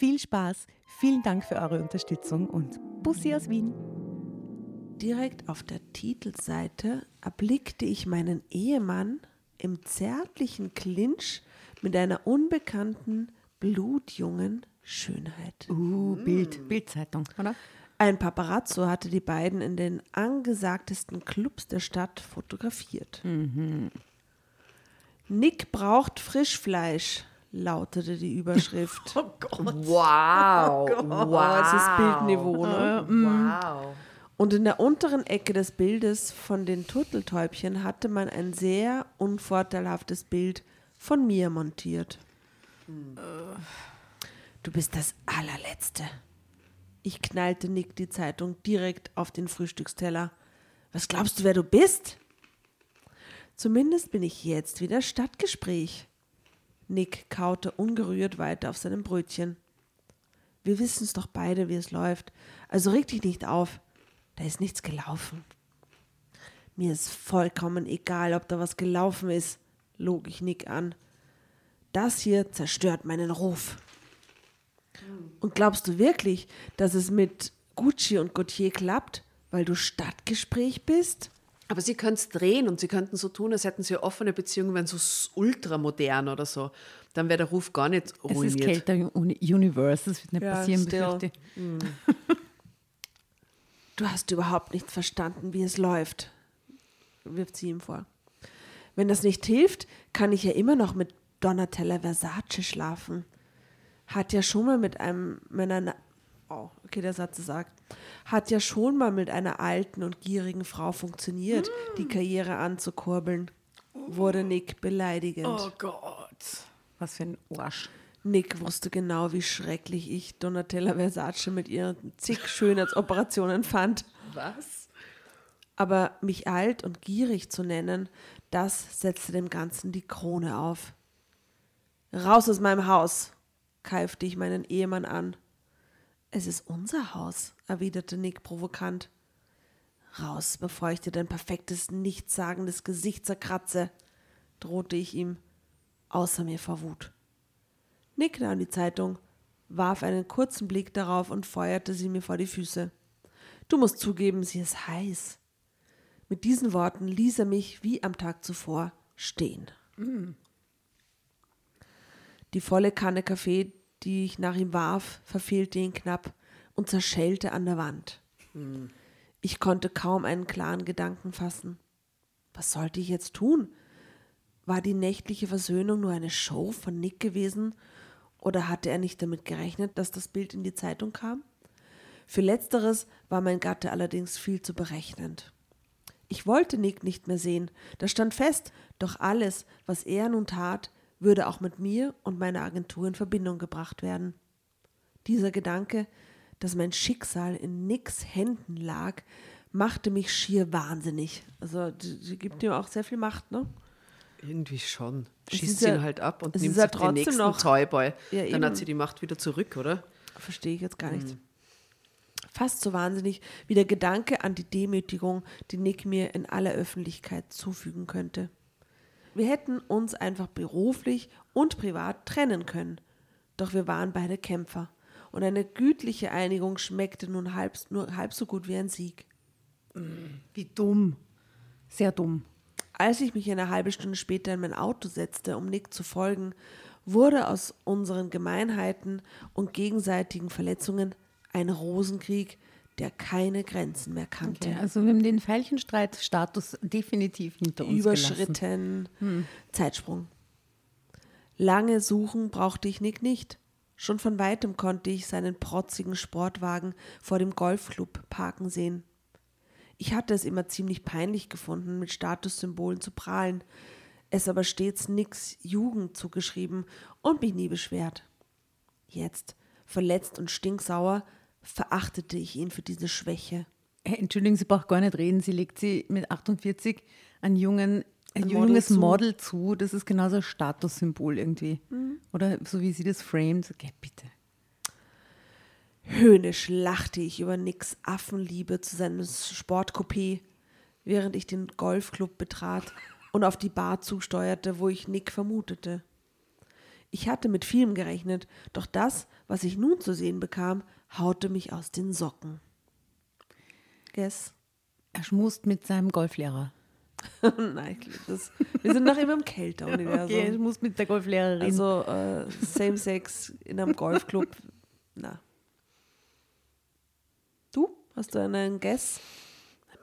Viel Spaß, vielen Dank für eure Unterstützung und Bussi aus Wien direkt auf der Titelseite erblickte ich meinen Ehemann im zärtlichen Clinch mit einer unbekannten, blutjungen Schönheit. Uh, Bild, Bildzeitung, oder? Ein Paparazzo hatte die beiden in den angesagtesten Clubs der Stadt fotografiert. Mhm. Nick braucht Frischfleisch, lautete die Überschrift. [laughs] Oh Gott. Wow. Oh Gott. Wow. Das ist Bildniveau. Ne? Uh, wow. Und in der unteren Ecke des Bildes von den Turteltäubchen hatte man ein sehr unvorteilhaftes Bild von mir montiert. Hm. Du bist das allerletzte. Ich knallte Nick die Zeitung direkt auf den Frühstücksteller. Was glaubst du, wer du bist? Zumindest bin ich jetzt wieder Stadtgespräch. Nick kaute ungerührt weiter auf seinem Brötchen. Wir wissen es doch beide, wie es läuft. Also reg dich nicht auf. Da ist nichts gelaufen. Mir ist vollkommen egal, ob da was gelaufen ist, log ich Nick an. Das hier zerstört meinen Ruf. Und glaubst du wirklich, dass es mit Gucci und Gautier klappt, weil du Stadtgespräch bist? Aber sie können es drehen und sie könnten so tun, als hätten sie eine offene Beziehung, wenn so ultramodern oder so. Dann wäre der Ruf gar nicht ruiniert. Es ist Kälter Universe, das wird nicht ja, passieren, befürchte mm. Du hast überhaupt nicht verstanden, wie es läuft, wirft sie ihm vor. Wenn das nicht hilft, kann ich ja immer noch mit Donatella Versace schlafen. Hat ja schon mal mit einem, mit oh, okay, der Satz sagt, hat ja schon mal mit einer alten und gierigen Frau funktioniert, mm. die Karriere anzukurbeln. Wurde Nick beleidigend. Oh Gott. Was für ein Arsch. Nick wusste genau, wie schrecklich ich Donatella Versace mit ihren zig Schönheitsoperationen fand. Was? Aber mich alt und gierig zu nennen, das setzte dem Ganzen die Krone auf. Raus aus meinem Haus, keifte ich meinen Ehemann an. Es ist unser Haus, erwiderte Nick provokant. Raus, bevor ich dir dein perfektes, nichtssagendes Gesicht zerkratze, drohte ich ihm, außer mir vor Wut. Nick nahm die Zeitung, warf einen kurzen Blick darauf und feuerte sie mir vor die Füße. Du musst zugeben, sie ist heiß. Mit diesen Worten ließ er mich wie am Tag zuvor stehen. Mm. Die volle Kanne Kaffee, die ich nach ihm warf, verfehlte ihn knapp und zerschellte an der Wand. Hm. Ich konnte kaum einen klaren Gedanken fassen. Was sollte ich jetzt tun? War die nächtliche Versöhnung nur eine Show von Nick gewesen oder hatte er nicht damit gerechnet, dass das Bild in die Zeitung kam? Für letzteres war mein Gatte allerdings viel zu berechnend. Ich wollte Nick nicht mehr sehen, das stand fest, doch alles, was er nun tat, würde auch mit mir und meiner Agentur in Verbindung gebracht werden. Dieser Gedanke, dass mein Schicksal in Nicks Händen lag, machte mich schier wahnsinnig. Also sie gibt ihm auch sehr viel Macht, ne? Irgendwie schon. Schießt ihn ja, halt ab und nimmt sich den nächsten noch, Toyboy. Ja, Dann hat sie die Macht wieder zurück, oder? Verstehe ich jetzt gar nicht. Hm. Fast so wahnsinnig wie der Gedanke an die Demütigung, die Nick mir in aller Öffentlichkeit zufügen könnte. Wir hätten uns einfach beruflich und privat trennen können. Doch wir waren beide Kämpfer. Und eine gütliche Einigung schmeckte nun halb, nur halb so gut wie ein Sieg. Wie dumm. Sehr dumm. Als ich mich eine halbe Stunde später in mein Auto setzte, um Nick zu folgen, wurde aus unseren Gemeinheiten und gegenseitigen Verletzungen ein Rosenkrieg, der keine Grenzen mehr kannte. Okay, also wir haben den Veilchenstreit-Status definitiv hinter uns Überschritten, hm. Zeitsprung. Lange suchen brauchte ich Nick nicht. Schon von weitem konnte ich seinen protzigen Sportwagen vor dem Golfclub parken sehen. Ich hatte es immer ziemlich peinlich gefunden, mit Statussymbolen zu prahlen, es aber stets nix Jugend zugeschrieben und mich nie beschwert. Jetzt, verletzt und stinksauer, verachtete ich ihn für diese Schwäche. Entschuldigung, sie braucht gar nicht reden. Sie legt sie mit 48 ein, jungen, ein, ein junges Model zu. Model zu. Das ist genauso ein Statussymbol irgendwie. Mhm. Oder so wie sie das framet. Okay, bitte. Höhnisch lachte ich über Nicks Affenliebe zu seinem Sportcoupé, während ich den Golfclub betrat und auf die Bar zusteuerte, wo ich Nick vermutete. Ich hatte mit vielem gerechnet, doch das, was ich nun zu sehen bekam, haute mich aus den Socken. Guess. Er schmust mit seinem Golflehrer. [laughs] Nein, das, wir sind noch immer im Kälter-Universum. [laughs] Okay, er schmust mit der Golflehrerin. Also äh, Same Sex in einem Golfclub. Na. Du? Hast du einen Guess?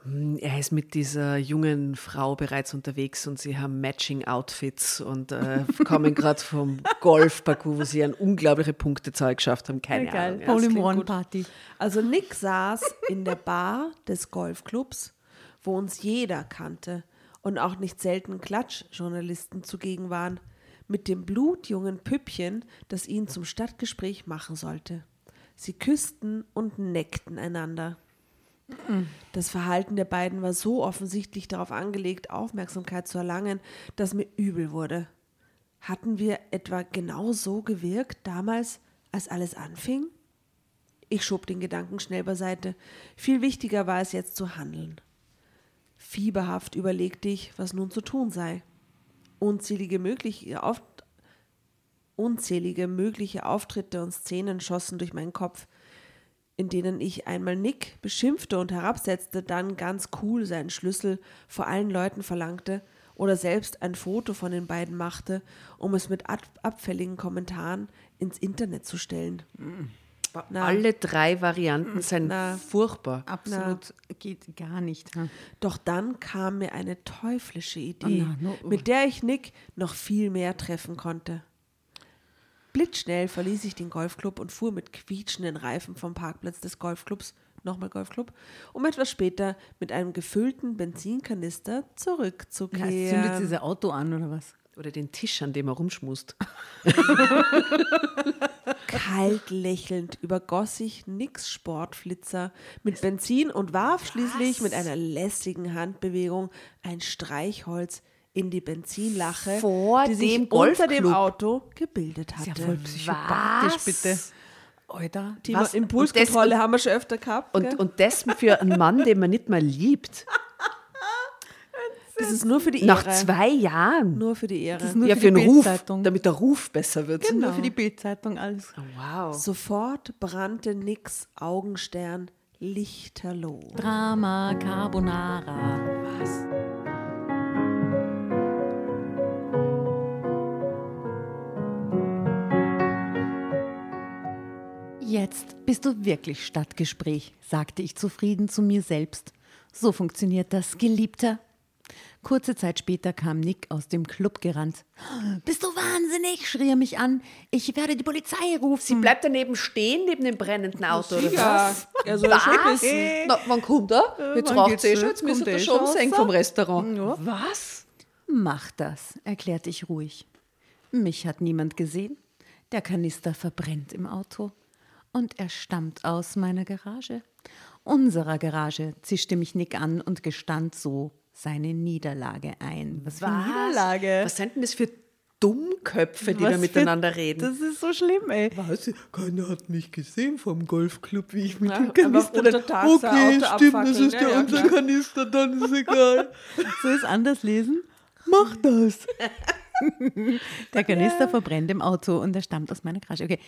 Hm, er ist mit dieser jungen Frau bereits unterwegs und sie haben Matching-Outfits und äh, [laughs] kommen gerade vom Golfparcours, wo sie eine unglaubliche Punktezahl geschafft haben. Keine ja, Ahnung. Hole in One Party. Also Nick saß in der Bar des Golfclubs, wo uns jeder kannte und auch nicht selten Klatschjournalisten zugegen waren, mit dem blutjungen Püppchen, das ihn zum Stadtgespräch machen sollte. Sie küssten und neckten einander. Das Verhalten der beiden war so offensichtlich darauf angelegt, Aufmerksamkeit zu erlangen, dass mir übel wurde. Hatten wir etwa genau so gewirkt damals, als alles anfing? Ich schob den Gedanken schnell beiseite. Viel wichtiger war es jetzt zu handeln. Fieberhaft überlegte ich, was nun zu tun sei. Unzählige mögliche, Auf Unzählige mögliche Auftritte und Szenen schossen durch meinen Kopf, in denen ich einmal Nick beschimpfte und herabsetzte, dann ganz cool seinen Schlüssel vor allen Leuten verlangte oder selbst ein Foto von den beiden machte, um es mit abfälligen Kommentaren ins Internet zu stellen. Mhm. Na. Alle drei Varianten sind Na. furchtbar. Absolut Na. geht gar nicht. Ja. Doch dann kam mir eine teuflische Idee, oh no, oh. mit der ich Nick noch viel mehr treffen konnte. Blitzschnell verließ ich den Golfclub und fuhr mit quietschenden Reifen vom Parkplatz des Golfclubs, nochmal Golfclub, um etwas später mit einem gefüllten Benzinkanister zurückzukehren. Ja, zündet sie Auto an oder was? Oder den Tisch, an dem er rumschmust. Kalt lächelnd übergoss ich Nix Sportflitzer mit Benzin und warf Was? schließlich mit einer lässigen Handbewegung ein Streichholz in die Benzinlache, Vor die sich dem unter dem Auto gebildet hatte. Ist ja voll psychopathisch, Was? bitte. Alter. Thema Impulskontrolle haben wir schon öfter gehabt. Und, und das für einen Mann, den man nicht mal liebt. Das ist nur für die Ehre. Nach zwei Jahren. Nur für die Ehre. Das ist nur ja, für, für den Ruf, damit der Ruf besser wird. Genau. Nur für die Bildzeitung alles. Oh, wow. Sofort brannte Nix Augenstern lichterloh. Drama Carbonara. Was? Jetzt bist du wirklich Stadtgespräch, sagte ich zufrieden zu mir selbst. So funktioniert das, Geliebter. Kurze Zeit später kam Nick aus dem Club gerannt. Bist du wahnsinnig? schrie er mich an. Ich werde die Polizei rufen. Sie bleibt daneben stehen, neben dem brennenden Auto, oder was? Er soll was? schon wissen. Na, wann kommt er? Jetzt raucht sie schon, jetzt müsste er schon senken vom Restaurant. Ja. Was? Mach das, erklärte ich ruhig. Mich hat niemand gesehen. Der Kanister verbrennt im Auto. Und er stammt aus meiner Garage. Unserer Garage, zischte mich Nick an und gestand so seine Niederlage ein. Was für Was? Niederlage? Was sind denn das für Dummköpfe, die Was da miteinander für, reden? Das ist so schlimm, ey. Was? Keiner hat mich gesehen vom Golfclub, wie ich mit ja, dem Kanister dann, Okay, stimmt, das ist der ja, unser ja. Kanister, dann ist egal. [laughs] Soll ich es anders lesen? Mach das. [laughs] der Kanister ja. verbrennt im Auto und er stammt aus meiner Garage. Okay.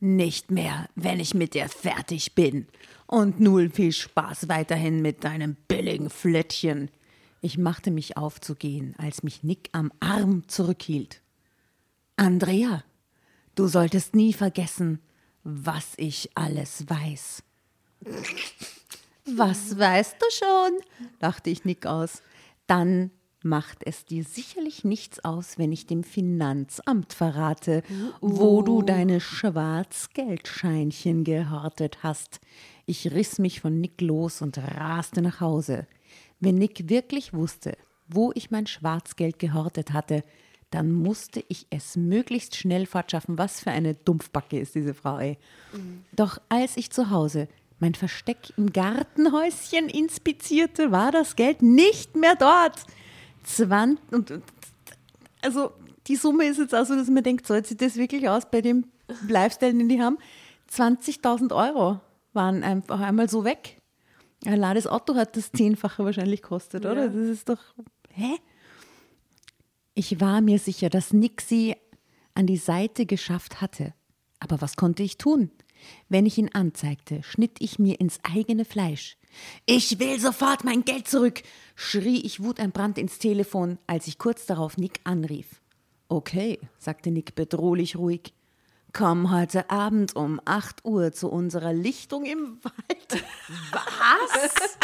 Nicht mehr, wenn ich mit dir fertig bin. Und null viel Spaß weiterhin mit deinem billigen Flittchen. Ich machte mich auf zu gehen, als mich Nick am Arm zurückhielt. Andrea, du solltest nie vergessen, was ich alles weiß. Was weißt du schon? lachte ich Nick aus. Dann macht es dir sicherlich nichts aus, wenn ich dem Finanzamt verrate, wo du deine Schwarzgeldscheinchen gehortet hast. Ich riss mich von Nick los und raste nach Hause. Wenn Nick wirklich wusste, wo ich mein Schwarzgeld gehortet hatte, dann musste ich es möglichst schnell fortschaffen. Was für eine Dumpfbacke ist diese Frau, ey. Mhm. Doch als ich zu Hause mein Versteck im Gartenhäuschen inspizierte, war das Geld nicht mehr dort. 20, und, also die Summe ist jetzt auch so, dass man denkt, zahlt sich das wirklich aus bei dem Lifestyle, den die haben? 20.000 Euro waren einfach einmal so weg. Allein das Auto hat das Zehnfache wahrscheinlich kostet, ja. oder? Das ist doch. Hä? Ich war mir sicher, dass sie an die Seite geschafft hatte. Aber was konnte ich tun? Wenn ich ihn anzeigte, schnitt ich mir ins eigene Fleisch. Ich will sofort mein Geld zurück, schrie ich wutentbrannt ins Telefon, als ich kurz darauf Nick anrief. Okay, sagte Nick bedrohlich ruhig. Komm heute Abend um 8 Uhr zu unserer Lichtung im Wald. Was?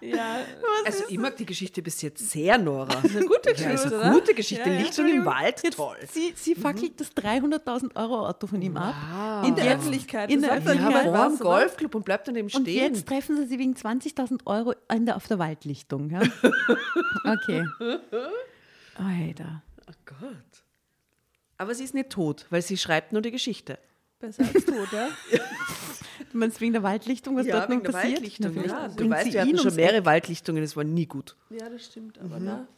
Ja, also ich mag die Geschichte bis jetzt sehr, Nora. Das ist eine gute Geschichte, ja, ist eine gute Geschichte. Ja, Lichtung im Wald, jetzt, toll. Sie, sie fackelt mhm. das 300.000 Euro Auto von ihm wow. ab. In der Öffentlichkeit. In der Öffentlichkeit. Ja, vor dem Golfclub und bleibt daneben stehen. Und jetzt treffen sie sie wegen 20.000 Euro der, auf der Waldlichtung. Ja? [laughs] okay. Alter. Oh Gott. Aber sie ist nicht tot, weil sie schreibt nur die Geschichte. Besser als tot, ja? [laughs] du meinst wegen der Waldlichtung, was ja, dort noch der passiert? Waldlichtung, ja. Du weißt, wir hatten schon mehrere Waldlichtungen, es war nie gut. Ja, das stimmt, aber mhm. na.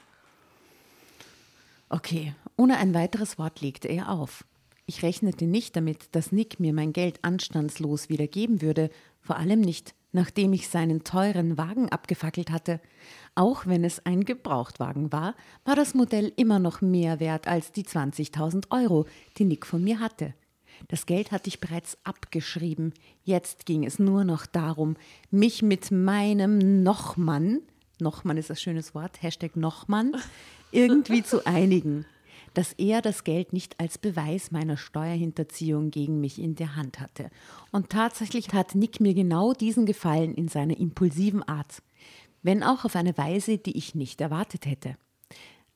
Okay, ohne ein weiteres Wort legte er auf. Ich rechnete nicht damit, dass Nick mir mein Geld anstandslos wieder geben würde, vor allem nicht, nachdem ich seinen teuren Wagen abgefackelt hatte. Auch wenn es ein Gebrauchtwagen war, war das Modell immer noch mehr wert als die 20.000 Euro, die Nick von mir hatte. Das Geld hatte ich bereits abgeschrieben. Jetzt ging es nur noch darum, mich mit meinem Nochmann, Nochmann ist das schönes Wort, Hashtag Nochmann, [laughs] irgendwie zu einigen, dass er das Geld nicht als Beweis meiner Steuerhinterziehung gegen mich in der Hand hatte. Und tatsächlich hat Nick mir genau diesen Gefallen in seiner impulsiven Art, wenn auch auf eine Weise, die ich nicht erwartet hätte.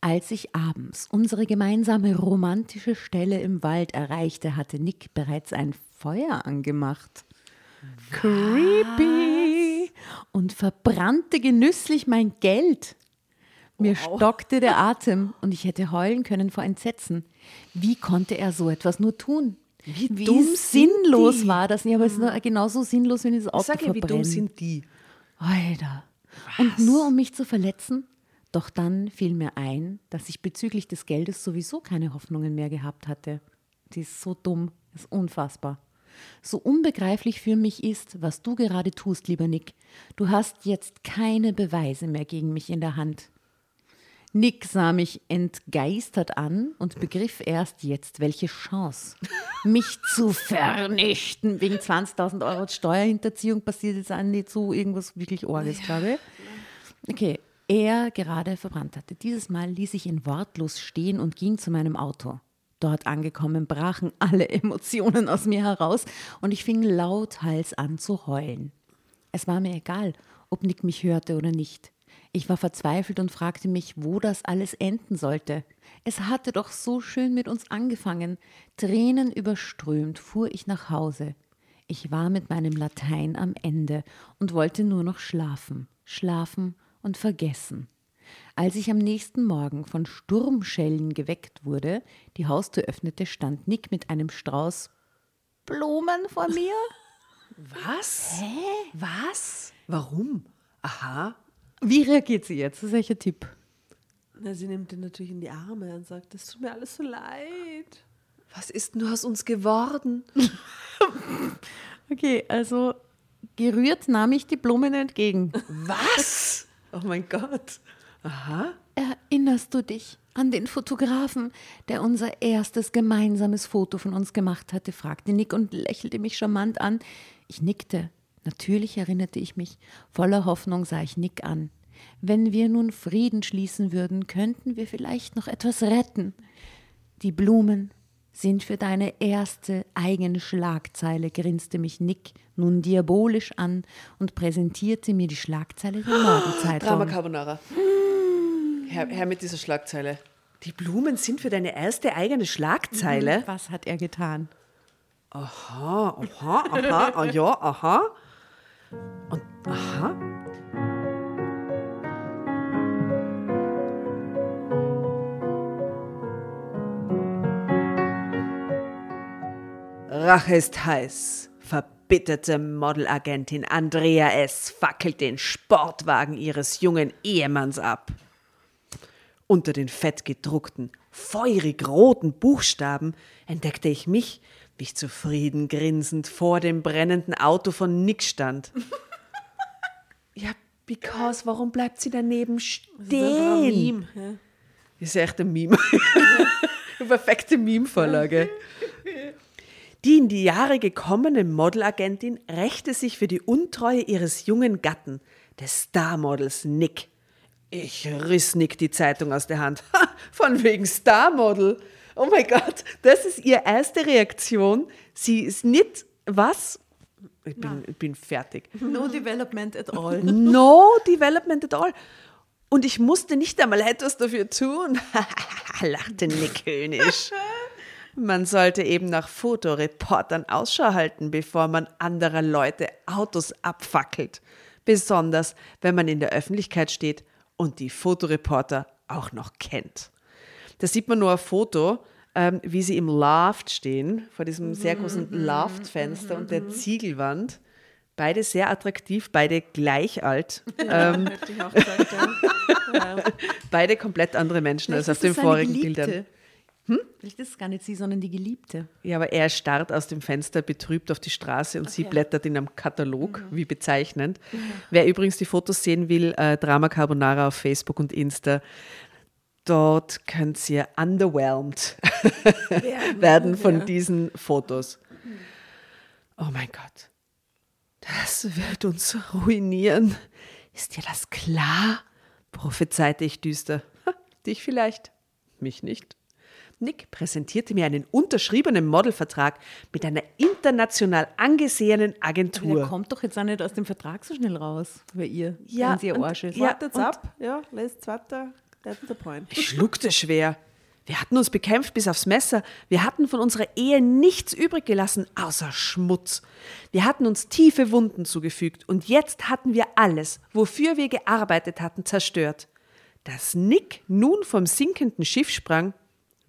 Als ich abends unsere gemeinsame romantische Stelle im Wald erreichte, hatte Nick bereits ein Feuer angemacht. Was? Creepy! Und verbrannte genüsslich mein Geld. Mir wow. stockte der [laughs] Atem und ich hätte heulen können vor Entsetzen. Wie konnte er so etwas nur tun? Wie, wie dumm sinnlos war das? Ja, aber es ist hm. genauso sinnlos, wenn es Auto Sag ja, wie dumm sind die? Alter. Was? Und nur um mich zu verletzen? Doch dann fiel mir ein, dass ich bezüglich des Geldes sowieso keine Hoffnungen mehr gehabt hatte. Die ist so dumm, ist unfassbar. So unbegreiflich für mich ist, was du gerade tust, lieber Nick. Du hast jetzt keine Beweise mehr gegen mich in der Hand. Nick sah mich entgeistert an und begriff erst jetzt, welche Chance, mich zu vernichten. Wegen 20.000 Euro Steuerhinterziehung passiert jetzt an nicht so irgendwas wirklich Orges, glaube ich. Okay, er gerade verbrannt hatte. Dieses Mal ließ ich ihn wortlos stehen und ging zu meinem Auto. Dort angekommen brachen alle [laughs] Emotionen aus mir heraus und ich fing lauthals an zu heulen. Es war mir egal, ob Nick mich hörte oder nicht. Ich war verzweifelt und fragte mich, wo das alles enden sollte. Es hatte doch so schön mit uns angefangen. Tränen überströmt fuhr ich nach Hause. Ich war mit meinem Latein am Ende und wollte nur noch schlafen, schlafen und vergessen. Als ich am nächsten Morgen von Sturmschellen geweckt wurde, die Haustür öffnete, stand Nick mit einem Strauß Blumen vor mir. [laughs] Was? Hä? Was? Warum? Aha. Wie reagiert sie jetzt? Das ist welcher Tipp? Na, sie nimmt ihn natürlich in die Arme und sagt, es tut mir alles so leid. Was ist nur aus uns geworden? [laughs] okay, also gerührt nahm ich die Blumen entgegen. Was? Oh mein Gott. Aha. Erinnerst du dich an den Fotografen, der unser erstes gemeinsames Foto von uns gemacht hatte? fragte Nick und lächelte mich charmant an. Ich nickte. Natürlich erinnerte ich mich. Voller Hoffnung sah ich Nick an. Wenn wir nun Frieden schließen würden, könnten wir vielleicht noch etwas retten. Die Blumen sind für deine erste eigene Schlagzeile, grinste mich Nick nun diabolisch an und präsentierte mir die Schlagzeile der [gasps] Morgenzeitung. Drama Carbonara. Herr, Herr mit dieser Schlagzeile. Die Blumen sind für deine erste eigene Schlagzeile. Mhm. Was hat er getan? Aha, aha, aha, ah, ja, aha. Und aha. Rache ist heiß. Verbitterte Modelagentin Andrea S. fackelt den Sportwagen ihres jungen Ehemanns ab. Unter den fettgedruckten, feurig roten Buchstaben entdeckte ich mich, wie ich zufrieden grinsend vor dem brennenden Auto von Nick stand. [laughs] ja, because, warum bleibt sie daneben stehen? Das ist ein Meme. Ja. Das ist echt ein Meme. Eine [laughs] perfekte Meme-Vorlage. [laughs] Die in die Jahre gekommene Modelagentin rächte sich für die Untreue ihres jungen Gatten, des Starmodels Nick. Ich riss Nick die Zeitung aus der Hand. Ha, von wegen Starmodel. Oh mein Gott, das ist ihre erste Reaktion. Sie ist nicht was? Ich bin, ich bin fertig. No development at all. [laughs] No development at all. Und ich musste nicht einmal etwas dafür tun, [laughs] lachte Nick höhnisch. [laughs] Man sollte eben nach Fotoreportern Ausschau halten, bevor man anderer Leute Autos abfackelt. Besonders, wenn man in der Öffentlichkeit steht und die Fotoreporter auch noch kennt. Da sieht man nur ein Foto, ähm, wie sie im Loft stehen, vor diesem sehr großen mhm, mhm, Loftfenster und der mhm. Ziegelwand. Beide sehr attraktiv, beide gleich alt. [laughs] ähm, ich auch gesagt, ja. [laughs] Beide komplett andere Menschen Vielleicht als auf den vorigen Bildern. Hm? Vielleicht ist es gar nicht sie, sondern die Geliebte. Ja, aber er starrt aus dem Fenster betrübt auf die Straße und okay. sie blättert in einem Katalog, mhm. wie bezeichnend. Mhm. Wer übrigens die Fotos sehen will, äh, Drama Carbonara auf Facebook und Insta. Dort könnt ihr underwhelmed [laughs] werden von ja. diesen Fotos. Oh mein Gott, das wird uns ruinieren. Ist dir das klar? prophezeite ich düster. dich vielleicht, mich nicht. Nick präsentierte mir einen unterschriebenen Modelvertrag mit einer international angesehenen Agentur. Aber der kommt doch jetzt auch nicht aus dem Vertrag so schnell raus, bei ihr, ja, wenn sie und, Arsch ist. Ja, Wartet's ab, ja, lässt weiter, that's the point. Ich schluckte schwer. Wir hatten uns bekämpft bis aufs Messer. Wir hatten von unserer Ehe nichts übrig gelassen, außer Schmutz. Wir hatten uns tiefe Wunden zugefügt und jetzt hatten wir alles, wofür wir gearbeitet hatten, zerstört. Dass Nick nun vom sinkenden Schiff sprang,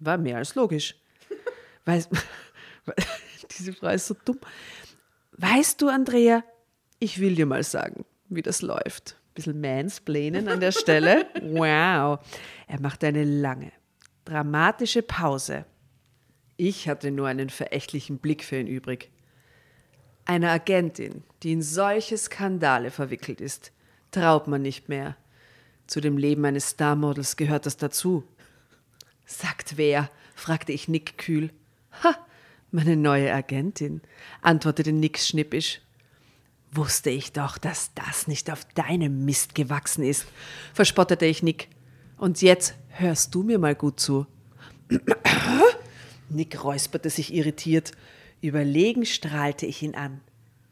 war mehr als logisch. Weißt, [laughs] diese Frau ist so dumm. Weißt du, Andrea, ich will dir mal sagen, wie das läuft. Ein bisschen Mansplainen an der Stelle. [laughs] Wow. Er macht eine lange, dramatische Pause. Ich hatte nur einen verächtlichen Blick für ihn übrig. Eine Agentin, die in solche Skandale verwickelt ist, traut man nicht mehr. Zu dem Leben eines Starmodels gehört das dazu. Sagt wer? fragte ich Nick kühl. Ha, meine neue Agentin, antwortete Nick schnippisch. Wusste ich doch, dass das nicht auf deinem Mist gewachsen ist, verspottete ich Nick. Und jetzt hörst du mir mal gut zu. Nick räusperte sich irritiert. Überlegen strahlte ich ihn an.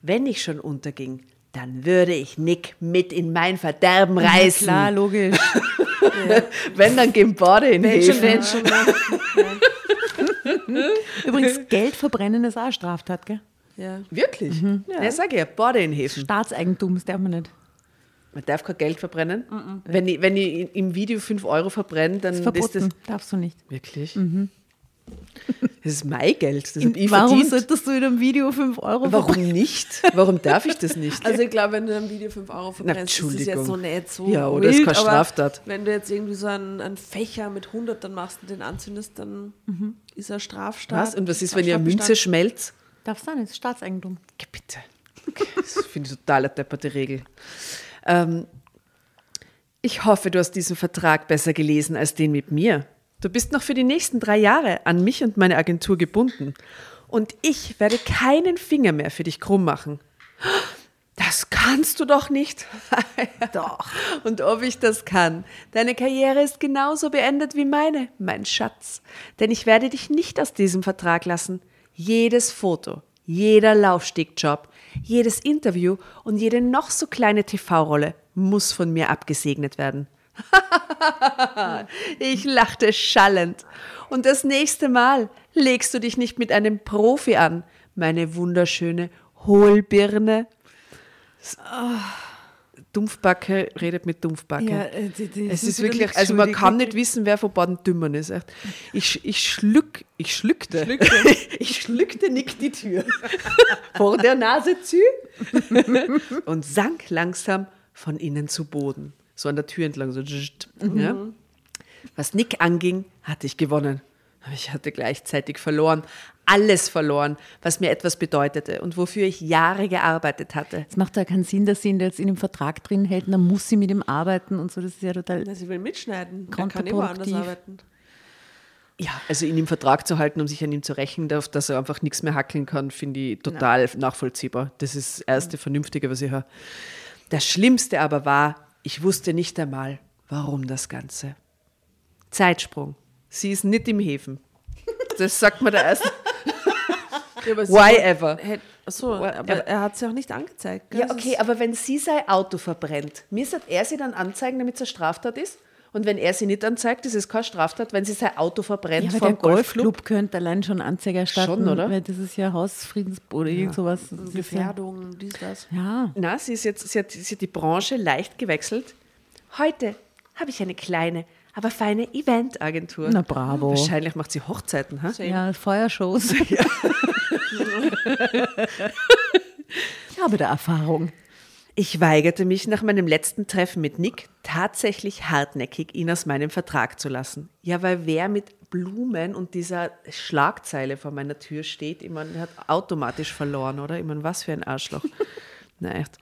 Wenn ich schon unterging, dann würde ich Nick mit in mein Verderben reißen. Ja, klar, logisch. [laughs] Wenn, dann gehen Bade in Häfen. Wenn schon, [laughs] Übrigens, Geld verbrennen ist auch eine Straftat, gell? Ja. Wirklich? Mhm. Ja. ja, sag ja, Bade in Häfen. Staatseigentum, das darf man nicht. Man darf kein Geld verbrennen. Mhm. Wenn, ich, wenn ich im Video 5 Euro verbrenne, dann das ist, ist das. Darfst du nicht. Wirklich? Mhm. Das ist mein Geld. Das ich Warum verdient. solltest du in einem Video 5 Euro Warum verbrennen? nicht? Warum darf ich das nicht? [laughs] Also ich glaube, wenn du in einem Video 5 Euro verbrennst, ist es jetzt so nicht so Ja, oder wild, ist keine Straftat. Wenn du jetzt irgendwie so einen, einen, Fächer mit 100 dann machst und den anzündest, dann mhm. ist er Straftat. Was? Und was ist, wenn ihr Münze schmelzt? Darfst du nicht, Staatseigentum. Okay, bitte. Okay, das finde ich total eine depperte Regel. Ähm, ich hoffe, du hast diesen Vertrag besser gelesen als den mit mir. Du bist noch für die nächsten drei Jahre an mich und meine Agentur gebunden. Und ich werde keinen Finger mehr für dich krumm machen. Das kannst du doch nicht. [laughs] doch. Und ob ich das kann. Deine Karriere ist genauso beendet wie meine, mein Schatz. Denn ich werde dich nicht aus diesem Vertrag lassen. Jedes Foto, jeder Laufstegjob, jedes Interview und jede noch so kleine TV-Rolle muss von mir abgesegnet werden. [laughs] ich lachte schallend. Und das nächste Mal legst du dich nicht mit einem Profi an, meine wunderschöne Hohlbirne. Oh. Dumpfbacke redet mit Dumpfbacke. Ja, äh, die, die es ist wirklich, also man kann nicht wissen, wer von beiden dümmern ist. Ich, ich schluck, ich schluckte, schluckte. [laughs] ich schluckte Nick die Tür [laughs] vor der Nase zu und sank langsam von innen zu Boden so an der Tür entlang. So, mhm. ja. Was Nick anging, hatte ich gewonnen. Aber ich hatte gleichzeitig verloren, alles verloren, was mir etwas bedeutete und wofür ich Jahre gearbeitet hatte. Es macht ja keinen Sinn, dass sie ihn jetzt in dem Vertrag drin hält, dann muss sie mit ihm arbeiten und so. Das ist ja total. Na, sie will mitschneiden, kann immer anders arbeiten. Ja, also ihn im Vertrag zu halten, um sich an ihm zu rächen, dass er einfach nichts mehr hackeln kann, finde ich total Nein. nachvollziehbar. Das ist das erste Vernünftige, was ich höre. Das Schlimmste aber war, ich wusste nicht einmal, warum das Ganze. Zeitsprung. Sie ist nicht im Häfen. Das sagt man der erste. [laughs] Ja, Why ever? Achso, aber er hat sie auch nicht angezeigt. Ja, okay, aber wenn sie sein Auto verbrennt, müsste er sie dann anzeigen, damit es eine Straftat ist? Und wenn er sie nicht anzeigt, ist es keine Straftat, wenn sie sein Auto verbrennt ja, vor dem Golfclub. Golfclub könnte allein schon Anzeige erstatten. Schon, oder? Weil das ist ja Hausfriedensbruch oder ja. irgend sowas. Gefährdung, ja, dies, das. Ja. Na, sie, ist jetzt, sie, hat, sie hat die Branche leicht gewechselt. Heute habe ich eine kleine, aber feine Eventagentur. Na bravo. Wahrscheinlich macht sie Hochzeiten, ha? Ja, Feuershows. [laughs] [laughs] Ja. habe da Erfahrung. Ich weigerte mich nach meinem letzten Treffen mit Nick tatsächlich hartnäckig, ihn aus meinem Vertrag zu lassen. Ja, weil wer mit Blumen und dieser Schlagzeile vor meiner Tür steht, ich meine, hat automatisch verloren, oder? Ich meine, was für ein Arschloch. [laughs] Na echt.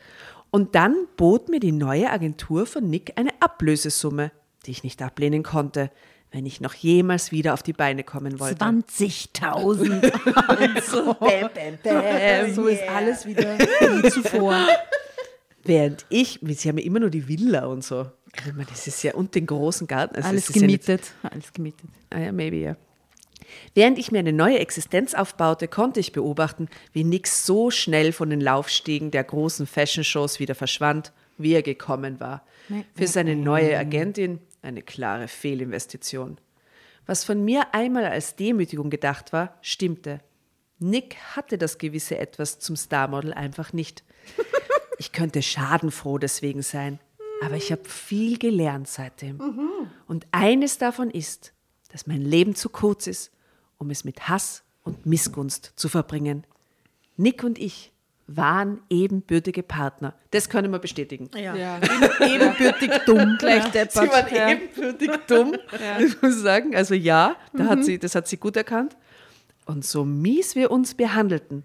Und dann bot mir die neue Agentur von Nick eine Ablösesumme, die ich nicht ablehnen konnte, wenn ich noch jemals wieder auf die Beine kommen wollte. 20.000. so, bam, bam, bam, so ist alles wieder wie zuvor. Während ich, sie haben ja immer nur die Villa und so. Also, das ist ja, und den großen Garten. Also alles gemietet. Ja alles gemietet. Ah ja, maybe, ja. Während ich mir eine neue Existenz aufbaute, konnte ich beobachten, wie Nick so schnell von den Laufstiegen der großen Fashion-Shows wieder verschwand, wie er gekommen war. Für seine neue Agentin eine klare Fehlinvestition. Was von mir einmal als Demütigung gedacht war, stimmte. Nick hatte das gewisse Etwas zum Starmodel einfach nicht. Ich könnte schadenfroh deswegen sein, aber ich habe viel gelernt seitdem. Mhm. Und eines davon ist, dass mein Leben zu kurz ist, um es mit Hass und Missgunst zu verbringen. Nick und ich waren ebenbürtige Partner. Das können wir bestätigen. Ja. ja. Ebenbürtig dumm. [laughs] Gleich deppert. Sie waren ja. ebenbürtig dumm, [laughs] ja. ich muss sagen. Also ja, da mhm. hat sie, das hat sie gut erkannt. Und so mies wir uns behandelten,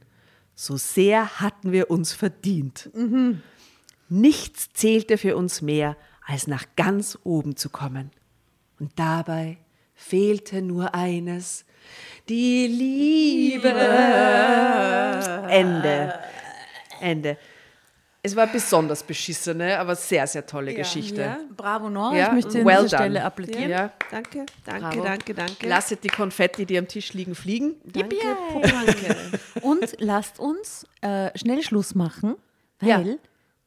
so sehr hatten wir uns verdient. Mhm. Nichts zählte für uns mehr, als nach ganz oben zu kommen. Und dabei fehlte nur eines, die Liebe. Ende. Ende. Es war besonders beschissene, aber sehr, sehr tolle ja, Geschichte. Ja. Bravo, Nora. Ja. Ich möchte an well dieser Stelle applaudieren. Ja. Danke, danke, Bravo. danke, danke. Lasset die Konfetti, die am Tisch liegen, fliegen. Danke, danke. Und lasst uns äh, schnell Schluss machen, weil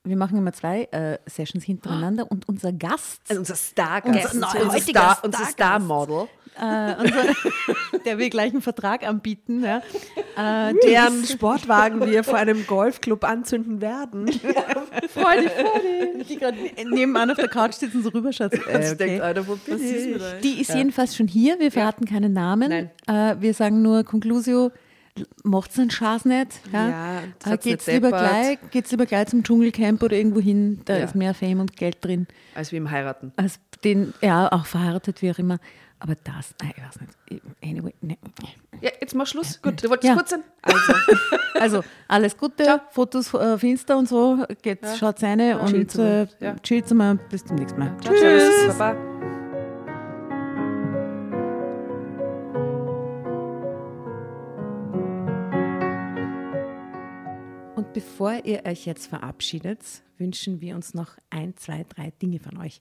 wir machen immer zwei äh, Sessions hintereinander und unser Gast, also unser Star-Gast, unser, unser, Star, unser Star-Model, äh, [laughs] der will gleich einen Vertrag anbieten, ja. äh, deren [laughs] Sportwagen wir vor einem Golfclub anzünden werden. [laughs] Ja, Freude, Freude. Die gerade nebenan auf der Couch sitzen, so rüberschaut. Äh, okay. Alter, wo bist du Die ist ja. jedenfalls schon hier. Wir verraten keinen Namen. Äh, wir sagen nur Conclusio macht es einen Schaß nicht. Ja, ja äh, geht's, lieber gleich, geht's lieber gleich zum Dschungelcamp oder irgendwo hin, da ja. ist mehr Fame und Geld drin. Als wie im Heiraten. Als den, ja, auch verheiratet, wie auch immer. Aber das, nein, ich weiß nicht. Anyway, ne. Ja, jetzt mach Schluss. Gut, du wolltest ja. kurz sein. Also, [laughs] also alles Gute, Ciao. Fotos auf Insta und so. Geht, ja. Schaut seine ja, und äh, ja. chillt mal. Bis zum nächsten Mal. Ciao, Tschüss. Tschüss. Baba. Und bevor ihr euch jetzt verabschiedet, wünschen wir uns noch ein, zwei, drei Dinge von euch.